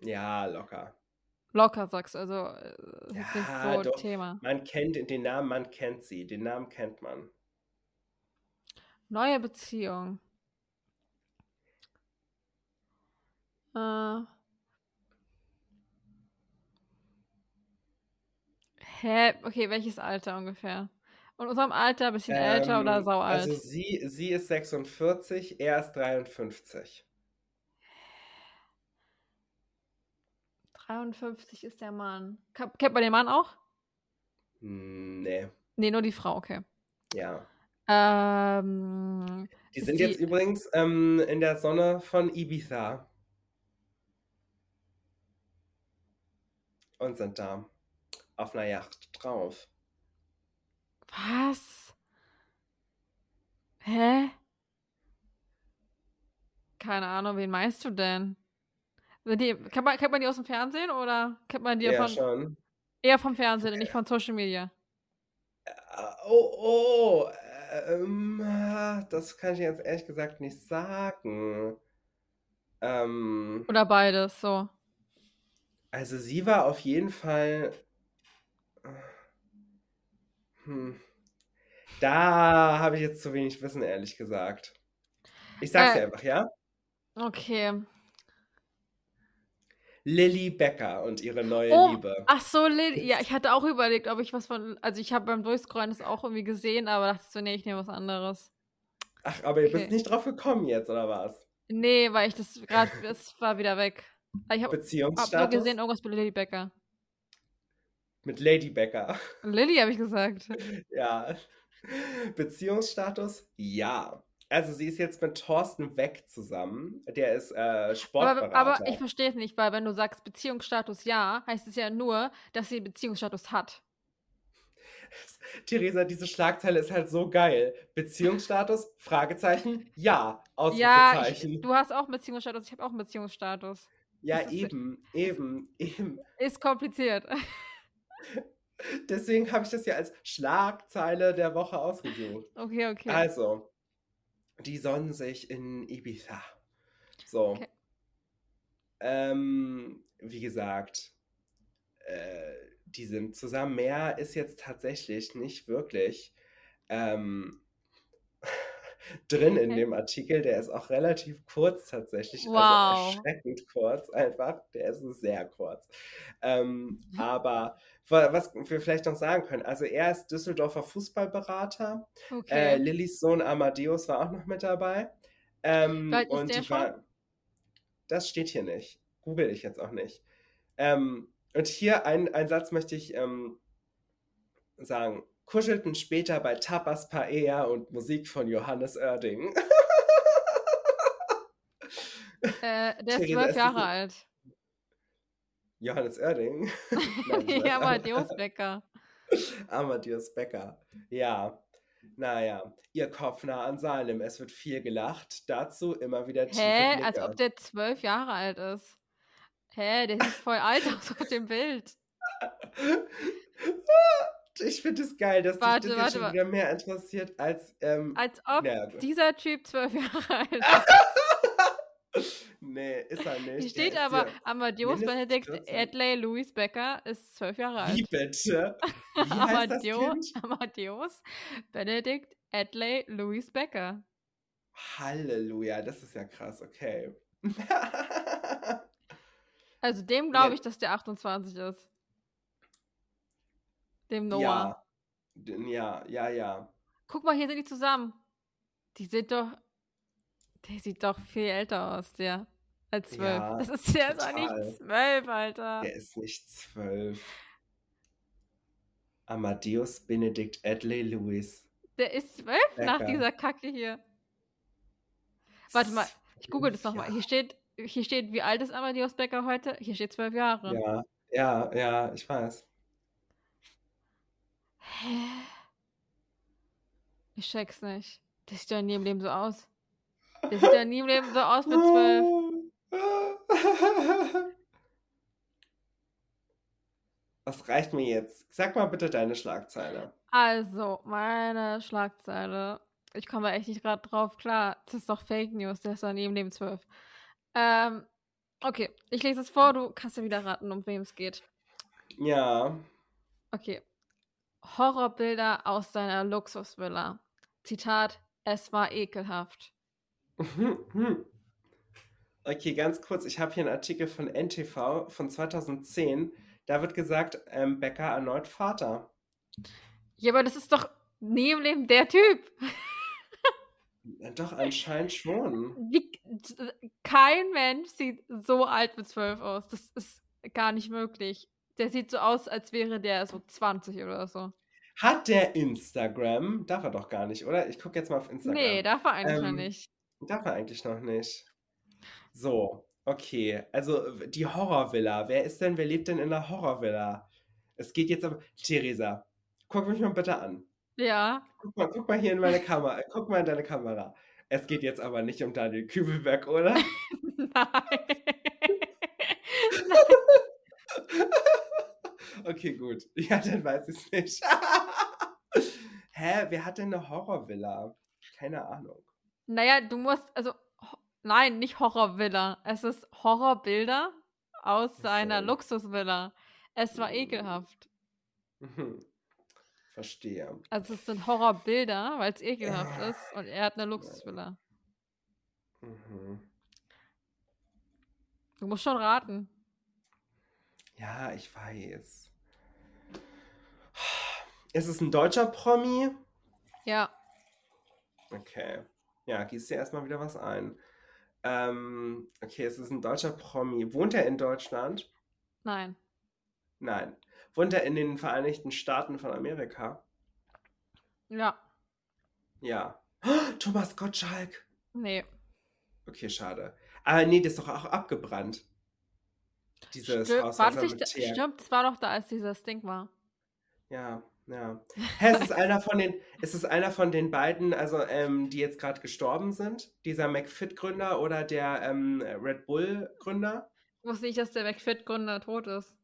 B: Ja, locker.
A: Locker sagst du, also äh, ist jetzt nicht
B: Ja,
A: so
B: doch.
A: Thema.
B: Man kennt den Namen, man kennt sie. Den Namen kennt man.
A: Neue Beziehung. Äh. Hä? Okay, welches Alter ungefähr? In unserem Alter, bisschen älter oder
B: Ähm,
A: saualt?
B: also sie, sie ist 46, er ist 53.
A: 53 ist der Mann. Kennt man den Mann auch?
B: Hm, Nee,
A: Nee, nur die Frau, okay.
B: ja.
A: Ähm,
B: Die sind jetzt übrigens ähm, in der Sonne von Ibiza. Und sind da auf einer Yacht drauf.
A: was? Hä? Keine Ahnung, wen meinst du denn? Die, kennt, man, kennt man die aus dem Fernsehen oder kennt man die
B: Ja,
A: von,
B: schon.
A: eher vom Fernsehen und nicht von Social Media?
B: Äh, Oh, oh, ähm, das kann ich jetzt ehrlich gesagt nicht sagen. Ähm,
A: Oder beides, so.
B: also sie war auf jeden Fall. Hm. Da habe ich jetzt zu wenig Wissen, ehrlich gesagt. Ich sag's
A: Äh,
B: dir einfach, ja?
A: Okay.
B: Lilly Becker und ihre neue
A: Oh,
B: Liebe.
A: ach so, Lilly. Ja, ich hatte auch überlegt, ob ich was von. Also, ich habe beim Durchscrollen das auch irgendwie gesehen, aber dachte so, nee, ich nehme was anderes.
B: Ach, aber ihr
A: Okay.
B: bist nicht drauf gekommen jetzt, oder was?
A: Nee, weil ich das gerade, das war wieder weg. Ich habe hab nur gesehen, irgendwas mit Lily Becker.
B: mit Lady Becker.
A: Lilly habe ich gesagt.
B: Ja. Beziehungsstatus? Ja. Also sie ist jetzt mit Thorsten Weck zusammen. Der ist äh, Sportberater.
A: Aber, aber ich verstehe es nicht, weil wenn du sagst Beziehungsstatus ja, heißt es ja nur, dass sie Beziehungsstatus hat.
B: Theresa, diese Schlagzeile ist halt so geil. Beziehungsstatus? Fragezeichen? Ja.
A: Ja,
B: Ausrufezeichen.
A: ich, du hast auch Beziehungsstatus, ich habe auch einen Beziehungsstatus.
B: ja,
A: das ist-
B: eben, eben, eben.
A: Ist kompliziert.
B: Deswegen habe ich das ja als Schlagzeile der Woche ausgesucht.
A: Okay, okay.
B: Also, die sonnen sich in Ibiza. So.
A: Okay.
B: Ähm, wie gesagt, äh, die sind zusammen. Mehr ist jetzt tatsächlich nicht wirklich ähm, drin in dem Artikel. Der ist auch relativ kurz tatsächlich.
A: Wow.
B: Also erschreckend kurz einfach. Der ist sehr kurz. Ähm, aber wa- was wir vielleicht noch sagen können, also er ist Düsseldorfer Fußballberater. Äh,
A: okay.
B: Lillys Sohn Amadeus war auch noch mit dabei. Ähm,
A: ist
B: und die
A: schon?
B: war- das steht hier nicht. Google ich jetzt auch nicht. Ähm, und hier ein, ein Satz möchte ich ähm, sagen. Kuschelten später bei Tapas Paella und Musik von Johannes Oerding.
A: äh, der ist zwölf Jahre alt.
B: Johannes Oerding?
A: Ja, Amadeus Becker.
B: Amadeus Becker. Ja. Naja, ihr Kopf nah an seinem. Es wird viel gelacht. Dazu immer wieder tiefe
A: Hä?
B: Blicke.
A: Als ob der zwölf Jahre alt ist. Hä? Der sieht voll alt aus auf dem Bild.
B: Ich finde es geil, dass
A: Warte,
B: dich das
A: warte,
B: jetzt schon wieder mehr interessiert als. Ähm,
A: Als ob
B: Ja, gut.
A: dieser Typ zwölf Jahre alt ist.
B: nee, ist er nicht.
A: Hier steht
B: ist
A: aber,
B: ja-
A: Amadeus
B: 14.
A: Adley Louis Becker ist zwölf Jahre alt.
B: Wie bitte? Wie
A: Amadeus? Amadeus Benedict Adley Louis Becker.
B: Halleluja, das ist ja krass, okay.
A: Also dem glaube
B: Ja.
A: ich, dass der 28 ist. Dem Noah.
B: ja. Ja, ja, ja.
A: Guck mal, hier sind die zusammen. Die sind doch. Der sieht doch viel älter aus, der. Als zwölf.
B: Ja,
A: das ist ist doch nicht zwölf, Alter.
B: Der ist nicht zwölf. Amadeus Benedict Adley Lewis.
A: Der ist zwölf nach
B: Becker.
A: dieser Kacke hier. Warte mal, ich google das nochmal. Hier steht, hier steht, wie alt ist Amadeus Becker heute? Hier steht zwölf Jahre.
B: Ja, ja, ja, ich weiß.
A: Hä? Ich check's nicht. Der sieht ja nie im Leben so aus. Der sieht ja nie im Leben so aus mit zwölf.
B: Was reicht mir jetzt? Sag mal bitte deine Schlagzeile.
A: Also, meine Schlagzeile. Ich komme echt nicht gerade drauf klar. Das ist doch Fake News. Der ist doch nie im Leben zwölf. Ähm, okay, ich lese es vor. Du kannst ja wieder raten, um wem es geht.
B: Ja.
A: Okay. Horrorbilder aus seiner Luxusvilla. Zitat, es war ekelhaft.
B: Okay, ganz kurz. Ich habe hier einen Artikel von NTV von 2010. Da wird gesagt, ähm, Becker erneut Vater.
A: Ja, aber das ist doch nie im Leben der Typ.
B: Doch, anscheinend schon.
A: Wie, kein Mensch sieht so alt mit zwölf aus. Das ist gar nicht möglich. Der sieht so aus, als wäre der so 20 oder so.
B: Hat der Instagram? Darf er doch gar nicht, oder? Ich gucke jetzt mal auf Instagram.
A: Nee, darf er eigentlich noch
B: Ähm,
A: nicht.
B: Darf er eigentlich noch nicht. So, okay. Also die Horrorvilla. Wer ist denn, wer lebt denn in der Horrorvilla? Es geht jetzt aber. Theresa, guck mich mal bitte an.
A: Ja.
B: Guck mal, guck mal hier in meine Kamera. Guck mal in deine Kamera. Es geht jetzt aber nicht um Daniel Kübelberg, oder?
A: Nein.
B: Okay, gut. Ja, dann weiß ich es nicht. Hä, wer hat denn eine Horrorvilla? Keine Ahnung.
A: naja, du musst, also, nein, nicht Horrorvilla. Es ist Horrorbilder aus seiner
B: so.
A: Luxusvilla. Es war
B: Mhm.
A: ekelhaft.
B: Mhm. Verstehe.
A: Also es sind Horrorbilder, weil es ekelhaft ist und er hat eine Luxusvilla.
B: Mhm.
A: Du musst schon raten.
B: Ja, ich weiß. Ist es ein deutscher Promi?
A: Ja.
B: Okay. Ja, gießt dir erstmal wieder was ein. Ähm, okay, es ist ein deutscher Promi. Wohnt er in Deutschland?
A: Nein.
B: Nein. Wohnt er in den Vereinigten Staaten von Amerika?
A: Ja.
B: Ja. Thomas Gottschalk.
A: Nee.
B: Okay, schade. Aber nee, das ist doch auch abgebrannt. Dieses
A: Stimmt,
B: Haus,
A: war das nicht, stimmt, es war doch da, als dieses Ding war.
B: Ja, ja. Hä, es ist einer von den, es ist einer von den beiden, also ähm, die jetzt gerade gestorben sind. Dieser McFit-Gründer oder der ähm, Red Bull-Gründer.
A: Ich wusste nicht, dass der McFit-Gründer tot ist.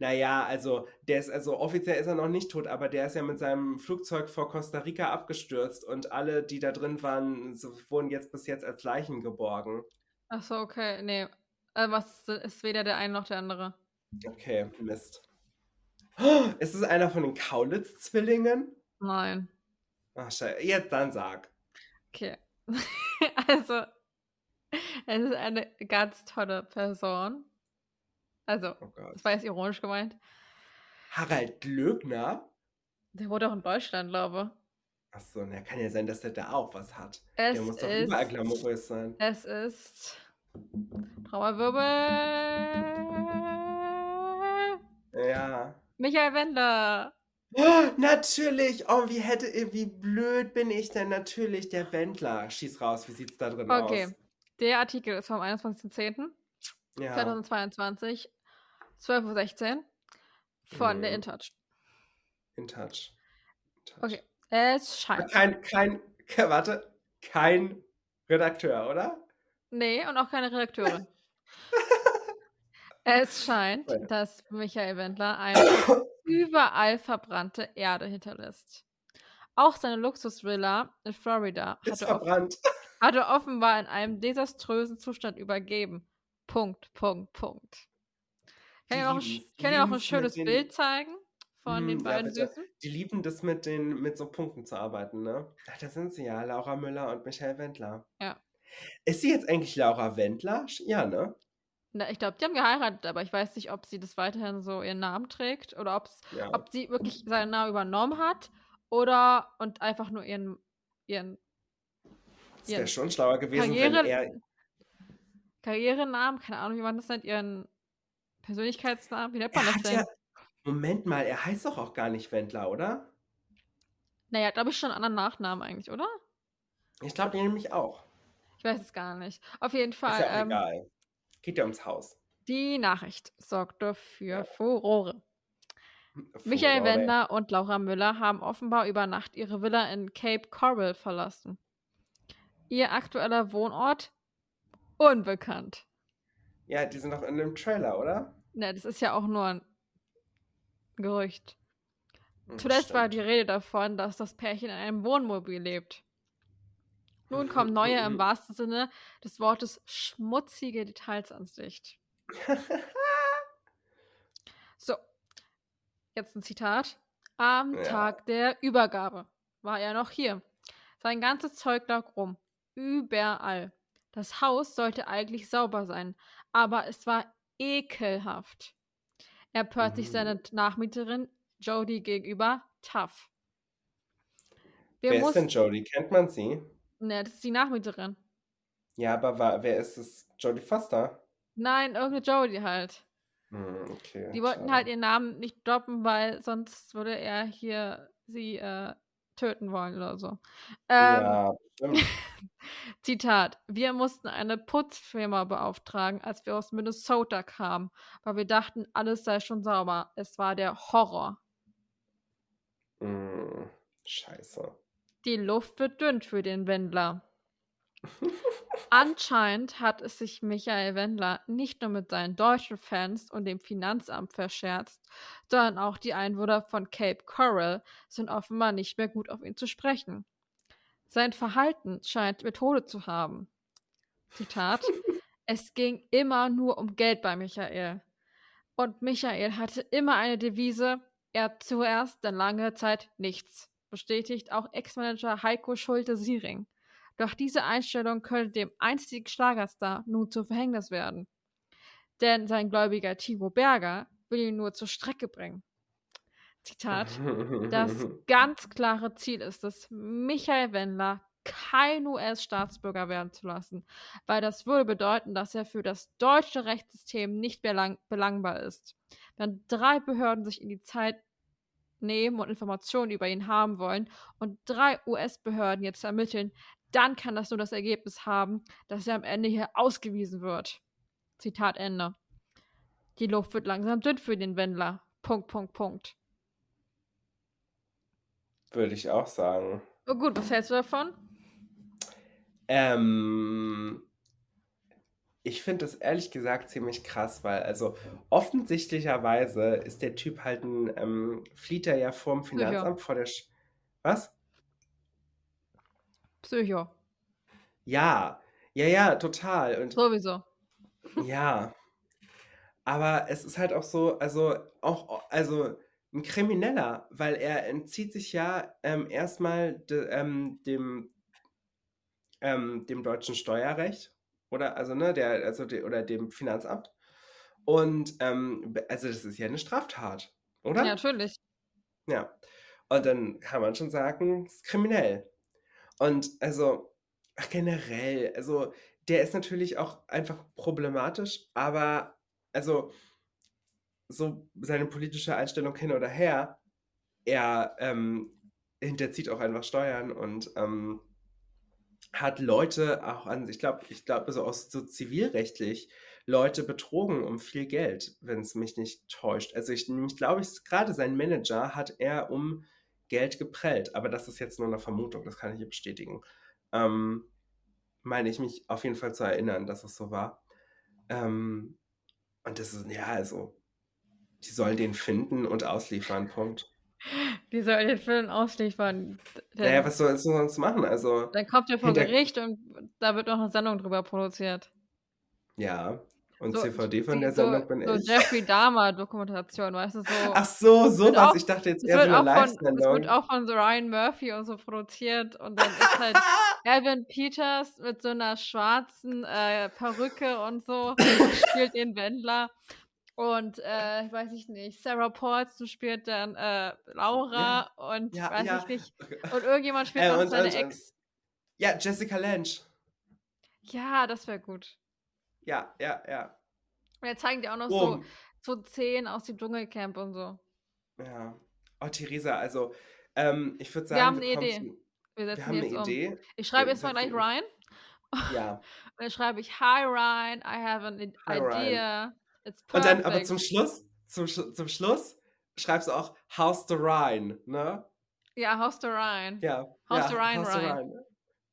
B: Naja, also der ist, also offiziell ist er noch nicht tot, aber der ist ja mit seinem Flugzeug vor Costa Rica abgestürzt und alle, die da drin waren, so, wurden jetzt bis jetzt als Leichen geborgen.
A: Ach so, okay. Nee. Also was ist weder der eine noch der andere?
B: Okay, Mist. Oh, ist es einer von den Kaulitz-Zwillingen?
A: Nein.
B: Ach, scheiße. Jetzt dann sag.
A: Okay. also, es ist eine ganz tolle Person. Also,
B: Oh
A: das war jetzt ironisch gemeint.
B: Harald Lögner?
A: Der wurde auch in Deutschland, glaube
B: Achso, na, kann ja sein, dass der da auch was hat.
A: ich. Es
B: der muss doch
A: ist,
B: überall glamourös sein.
A: es ist Trauerwirbel. Michael Wendler.
B: Oh, natürlich! Oh, wie hätte, wie blöd bin ich denn? Natürlich, der Wendler. Schieß raus, wie sieht's da drin
A: Okay.
B: aus?
A: Der Artikel ist vom 21.10.
B: Ja.
A: 2022, 12.16 Uhr von der
B: Mhm.
A: InTouch.
B: In touch. In touch.
A: Okay. Es scheint.
B: Kein, kein, ke- warte, kein Redakteur, oder?
A: Nee, und auch keine Redakteurin. es scheint,
B: Ja.
A: dass Michael Wendler eine überall verbrannte Erde hinterlässt. Auch seine Luxusvilla in Florida hatte, off
B: verbrannt.
A: hatte offenbar in einem desaströsen Zustand übergeben. Punkt, Punkt, Punkt. Ich kann
B: Die
A: dir noch, ein kann schönes
B: den-
A: Bild zeigen von den
B: Hm, ja,
A: beiden
B: bitte.
A: Süßen.
B: Die lieben das mit den mit so Punkten zu arbeiten, ne? Ach, da sind sie ja, Laura Müller und Michael Wendler.
A: Ja.
B: Ist sie jetzt eigentlich Laura Wendler? Ja, ne?
A: Na, ich glaube, die haben geheiratet, aber ich weiß nicht, ob sie das weiterhin so ihren Namen trägt oder ob's,
B: Ja.
A: ob sie wirklich seinen Namen übernommen hat oder und einfach nur ihren, ihren
B: Es wäre schon schlauer gewesen,
A: Karriere,
B: wenn er.
A: Karrierenamen, keine Ahnung, wie man das nennt, ihren Persönlichkeitsnamen, wie nennt man
B: Er
A: das denn?
B: ja. Moment mal, er heißt doch auch gar nicht Wendler, oder?
A: Naja, glaube ich schon einen anderen Nachnamen eigentlich, oder?
B: Ich glaube nämlich auch.
A: Ich weiß es gar nicht. Auf jeden
B: Ist
A: Fall,
B: ja auch
A: ähm,
B: egal. Geht ja ums Haus.
A: die Nachricht sorgte für Furore.
B: Furore.
A: Michael Wendler und Laura Müller haben offenbar über Nacht ihre Villa in Cape Coral verlassen. Ihr aktueller Wohnort? Unbekannt.
B: Ja, die sind doch in dem Trailer, oder?
A: Ne, das ist ja auch nur ein Gerücht.
B: Hm,
A: Zuletzt war die Rede davon, dass das Pärchen in einem Wohnmobil lebt. Nun kommen neue, im wahrsten Sinne des Wortes, schmutzige Details ans Licht. So, jetzt ein Zitat. Am
B: Ja.
A: Tag der Übergabe war er noch hier. Sein ganzes Zeug lag rum. Überall. Das Haus sollte eigentlich sauber sein, aber es war ekelhaft. Er pört sich
B: Mhm.
A: seine Nachmieterin Jodie gegenüber tough. Wir
B: Wer ist denn Jodie? Kennt man sie?
A: Ne, das ist die Nachmieterin.
B: Ja, aber wa- wer ist es? Jodie Foster?
A: Nein, irgendeine Jodie halt.
B: Hm, okay.
A: Die wollten
B: schade.
A: halt ihren Namen nicht droppen, weil sonst würde er hier sie äh, töten wollen oder so. Ähm,
B: Ja, stimmt.
A: Zitat: Wir mussten eine Putzfirma beauftragen, als wir aus Minnesota kamen, weil wir dachten, alles sei schon sauber. Es war der Horror.
B: Hm, scheiße.
A: Die Luft wird dünn für den Wendler. Anscheinend hat es sich Michael Wendler nicht nur mit seinen deutschen Fans und dem Finanzamt verscherzt, sondern auch die Einwohner von Cape Coral sind offenbar nicht mehr gut auf ihn zu sprechen. Sein Verhalten scheint Methode zu haben. Zitat: Es ging immer nur um Geld bei Michael. Und Michael hatte immer eine Devise: er zuerst, dann lange Zeit nichts. Bestätigt auch Ex-Manager Heiko Schulte-Siering. Doch diese Einstellung könnte dem einstigen Schlagerstar nun zu Verhängnis werden. Denn sein gläubiger Timo Berger will ihn nur zur Strecke bringen. Zitat: Das ganz klare Ziel ist es, Michael Wendler kein US-Staatsbürger werden zu lassen, weil das würde bedeuten, dass er für das deutsche Rechtssystem nicht belang belangbar ist. Wenn drei Behörden sich in die Zeit nehmen und Informationen über ihn haben wollen und drei US-Behörden jetzt ermitteln, dann kann das nur das Ergebnis haben, dass er am Ende hier ausgewiesen wird. Zitat Ende. Die Luft wird langsam dünn für den Wendler. Punkt, Punkt, Punkt.
B: Würde ich auch sagen.
A: Oh gut, was hältst du davon?
B: Ähm, ich finde das ehrlich gesagt ziemlich krass, weil also offensichtlicherweise ist der Typ halt ein, ähm, flieht er ja vorm Finanzamt
A: Psycho.
B: vor der Sch Was?
A: Psycho.
B: Ja, ja, ja, total. Und
A: Sowieso.
B: ja, aber es ist halt auch so, also auch, also ein Krimineller, weil er entzieht sich ja ähm, erstmal de, ähm, dem, ähm, dem deutschen Steuerrecht oder also ne, der, also de, oder dem Finanzamt. Und ähm, also das ist ja eine Straftat, oder?
A: Ja, natürlich.
B: Ja. Und dann kann man schon sagen, es ist kriminell. Und also ach, generell, also der ist natürlich auch einfach problematisch, aber also so seine politische Einstellung hin oder her, er ähm, hinterzieht auch einfach Steuern und ähm, hat Leute auch an, ich glaube, ich glaube, so aus so zivilrechtlich Leute betrogen um viel Geld, wenn es mich nicht täuscht. Also ich nämlich glaube, ich gerade sein Manager hat er um Geld geprellt, aber das ist jetzt nur eine Vermutung, das kann ich hier bestätigen. Ähm, meine ich mich auf jeden Fall zu erinnern, dass es so war. Ähm, und das ist, ja, also, die sollen den finden und ausliefern, Punkt.
A: Die soll den Film ausliefern.
B: Naja, was soll es sonst machen? Also,
A: dann kommt er vor Gericht und da wird noch eine Sendung drüber produziert.
B: ja. Und
A: So,
B: CVD von der
A: so,
B: Sendung bin
A: so
B: ich.
A: Jeffrey Dahmer Dokumentation, weißt du, so.
B: Ach so, sowas.
A: auch-
B: Ich dachte jetzt eher so
A: wird,
B: eine
A: auch von, das
B: Live-Sendung.
A: wird auch von so Ryan Murphy und so produziert und dann ist halt Evan Peters mit so einer schwarzen äh, Perücke und so spielt den Wendler und äh, ich weiß ich nicht, Sarah Paulson spielt dann äh, Laura und
B: Ja,
A: weiß
B: ja.
A: ich nicht und irgendjemand spielt
B: Äh,
A: noch
B: und-
A: seine
B: und- und-
A: Ex.
B: Ja, Jessica Lange.
A: Ja, das wäre gut.
B: Ja, ja, ja.
A: Und jetzt zeigen die auch noch
B: Oh,
A: so, so Szenen aus dem Dschungelcamp und so.
B: ja. Oh, Theresa, also, ähm, ich würde sagen,
A: Wir haben eine Idee. Wir
B: Wir
A: setzen
B: haben
A: die
B: eine
A: jetzt um.
B: Idee.
A: Ich schreibe
B: Wir
A: jetzt mal gleich Ryan.
B: Ja.
A: Und dann schreibe ich, Hi Ryan, I have an
B: Hi,
A: idea. It's
B: Und dann aber zum Schluss, zum, zum Schluss schreibst du auch House the Rhine, ne?
A: ja, how's the Ryan?
B: Ja.
A: House
B: ja,
A: the Rhine,
B: House
A: Rhine.
B: Rhine.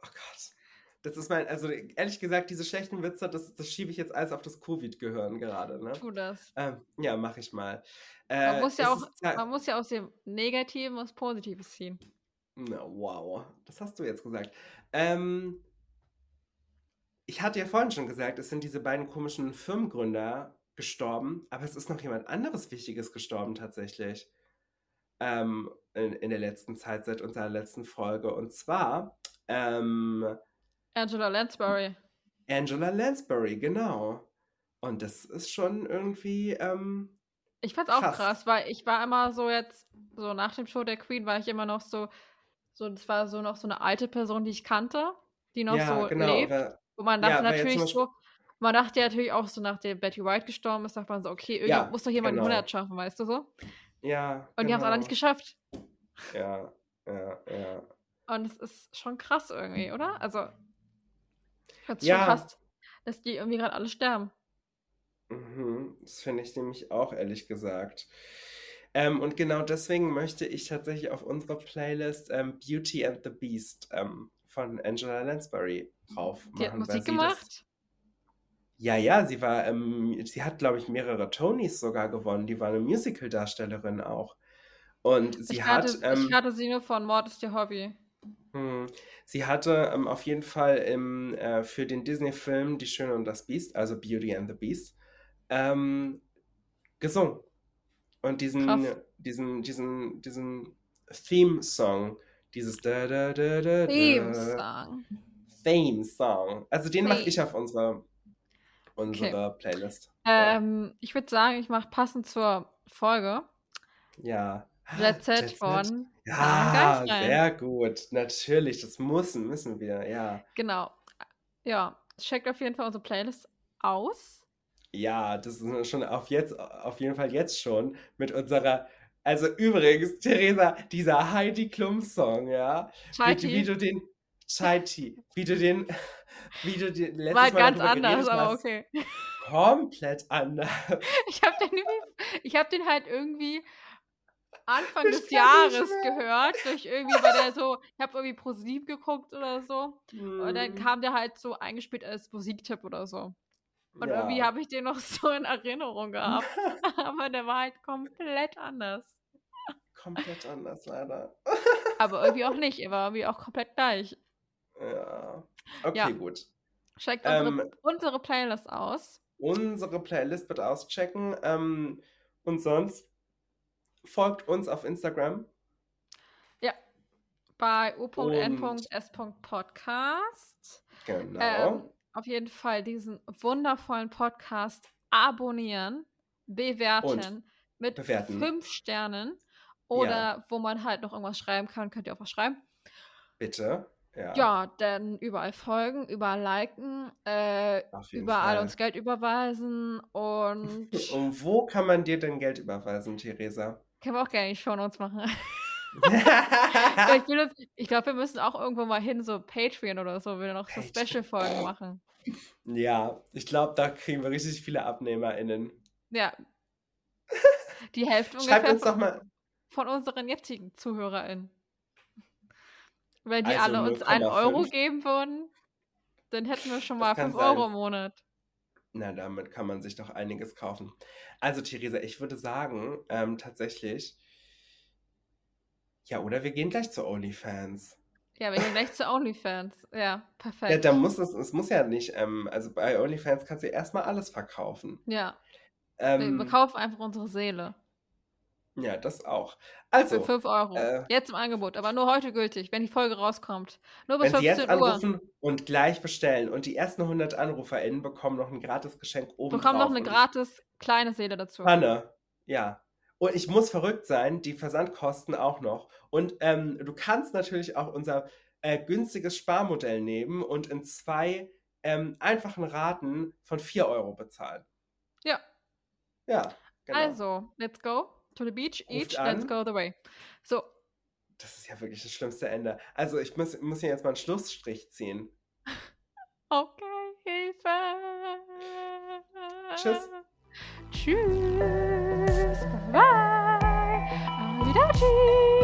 B: Oh Gott. Das ist mein, also ehrlich gesagt, diese schlechten Witze, das, das schiebe ich jetzt alles auf das Covid-Gehirn gerade, ne?
A: Tu das.
B: Ähm, ja, mache ich mal.
A: Man
B: Äh,
A: muss ja auch,
B: ist
A: man muss ja aus dem Negativen was Positives ziehen.
B: Na, wow, das hast du jetzt gesagt. Ähm, ich hatte ja vorhin schon gesagt, es sind diese beiden komischen Firmengründer gestorben, aber es ist noch jemand anderes Wichtiges gestorben tatsächlich. Ähm, in, in der letzten Zeit, seit unserer letzten Folge. Und zwar ähm,
A: Angela Lansbury.
B: Angela Lansbury, genau. Und das ist schon irgendwie, ähm,
A: Ich fand's auch
B: Krass.
A: krass. weil ich war immer so jetzt, so nach dem Show der Queen war ich immer noch so, so, das war so noch so eine alte Person, die ich kannte, die noch
B: ja,
A: so
B: genau.
A: lebt.
B: aber-
A: Wo man
B: Ja,
A: dachte
B: weil jetzt
A: natürlich so, man dachte ja natürlich auch so, nachdem Betty White gestorben ist, sagt man so, okay, irgendwann
B: Ja,
A: muss doch jemand
B: genau.
A: die 100 schaffen, weißt du so?
B: ja,
A: Und die haben es alle
B: genau.
A: nicht geschafft.
B: Ja, ja, ja.
A: Und es ist schon krass irgendwie, oder? Also, es ist
B: Ja.
A: schon krass, dass die irgendwie gerade alle sterben.
B: Mhm, das finde ich nämlich auch, ehrlich gesagt. Ähm, und genau deswegen möchte ich tatsächlich auf unsere Playlist ähm, Beauty and the Beast ähm, von Angela Lansbury drauf
A: Die hat
B: machen,
A: Musik gemacht.
B: Ja, ja, sie war, ähm, sie hat, glaube ich, mehrere Tonys sogar gewonnen. Die war eine Musical-Darstellerin auch. Und sie
A: ich,
B: hat,
A: kannte,
B: ähm,
A: ich kannte sie nur von Mord ist ihr Hobby.
B: hm, sie hatte ähm, auf jeden Fall im, äh, für den Disney-Film Die Schöne und das Biest, also Beauty and the Beast, ähm, gesungen. Und diesen,
A: Krass.
B: diesen, diesen, diesen Theme-Song, dieses da da da da da
A: Theme-Song.
B: Theme-Song. Also den mache ich auf unsere, unsere Playlist.
A: Ähm, ich würde sagen, ich mache passend zur Folge
B: Ja.
A: Jet Set. von
B: Ja, sehr gut. Natürlich, das müssen, müssen wir, ja.
A: Genau. Ja, checkt auf jeden Fall unsere Playlist aus.
B: Ja, das ist schon auf jetzt, auf jeden Fall jetzt schon mit unserer. Also übrigens, Theresa, dieser Heidi Klum Song, ja. Wie, wie du den Chai Tea, wie du den, wie du den
A: letztes War Mal ganz anders, aber okay.
B: Komplett anders.
A: Ich habe den, ich hab den halt irgendwie Anfang des Jahres gehört, durch irgendwie, weil der so, ich habe irgendwie pro Sieb geguckt oder so. Mm. Und dann mhm. kam der halt so eingespielt als Musiktipp oder so. Und ja. irgendwie habe ich den noch so in Erinnerung gehabt. Aber der war halt komplett anders.
B: Komplett anders, leider.
A: Aber irgendwie auch nicht. Er war irgendwie auch komplett gleich.
B: Ja. Okay, ja. gut.
A: Checkt unsere, ähm, unsere, Playlist aus.
B: Unsere Playlist bitte auschecken. Ähm, und sonst folgt uns auf Instagram.
A: Ja. Bei u.n.s.podcast.
B: Genau.
A: Ähm, auf jeden Fall diesen wundervollen Podcast abonnieren, bewerten und mit bewerten. fünf Sternen. Oder ja. wo man halt noch irgendwas schreiben kann, könnt ihr auch was schreiben.
B: Bitte. Ja.
A: ja, dann überall folgen, überall liken, äh, überall Fall. uns Geld überweisen und.
B: und wo kann man dir denn Geld überweisen, Theresa?
A: Können wir auch gerne schon uns machen. ich, glaube, wir müssen auch irgendwo mal hin, so Patreon oder so, wir noch so Special-Folgen machen.
B: Ja, ich glaube, da kriegen wir richtig viele AbnehmerInnen.
A: Ja. Die Hälfte ungefähr von, von unseren jetzigen ZuhörerInnen. Wenn die also alle uns einen Euro geben würden, dann hätten wir schon mal 5 Euro im Monat.
B: Na, damit kann man sich doch einiges kaufen. Also, Theresa, ich würde sagen, ähm, tatsächlich, ja, oder wir gehen gleich zu OnlyFans.
A: Ja, wir gehen gleich zu OnlyFans. Ja, perfekt.
B: Ja, da muss es, es muss ja nicht, ähm, also bei OnlyFans kannst du erstmal alles verkaufen.
A: Ja. Ähm, wir kaufen einfach unsere Seele.
B: Ja, das auch. Also.
A: Für 5 Euro. Äh, jetzt im Angebot, aber nur heute gültig, wenn die Folge rauskommt. Nur
B: bis wenn 15 Sie jetzt Uhr. anrufen und gleich bestellen und die ersten 100 AnruferInnen bekommen noch ein gratis Geschenk oben
A: Bekommen noch eine gratis kleine Seele dazu.
B: Hanne, ja. Und ich muss verrückt sein, die Versandkosten auch noch. Und ähm, du kannst natürlich auch unser äh, günstiges Sparmodell nehmen und in zwei ähm, einfachen Raten von 4 Euro bezahlen.
A: Ja.
B: Ja.
A: Genau. Also, let's go to the beach, each, let's go the way. So.
B: Das ist ja wirklich das schlimmste Ende. Also ich muss, muss hier jetzt mal einen Schlussstrich ziehen.
A: Okay, Hilfe.
B: Tschüss.
A: Tschüss. Bye. Arrivederci.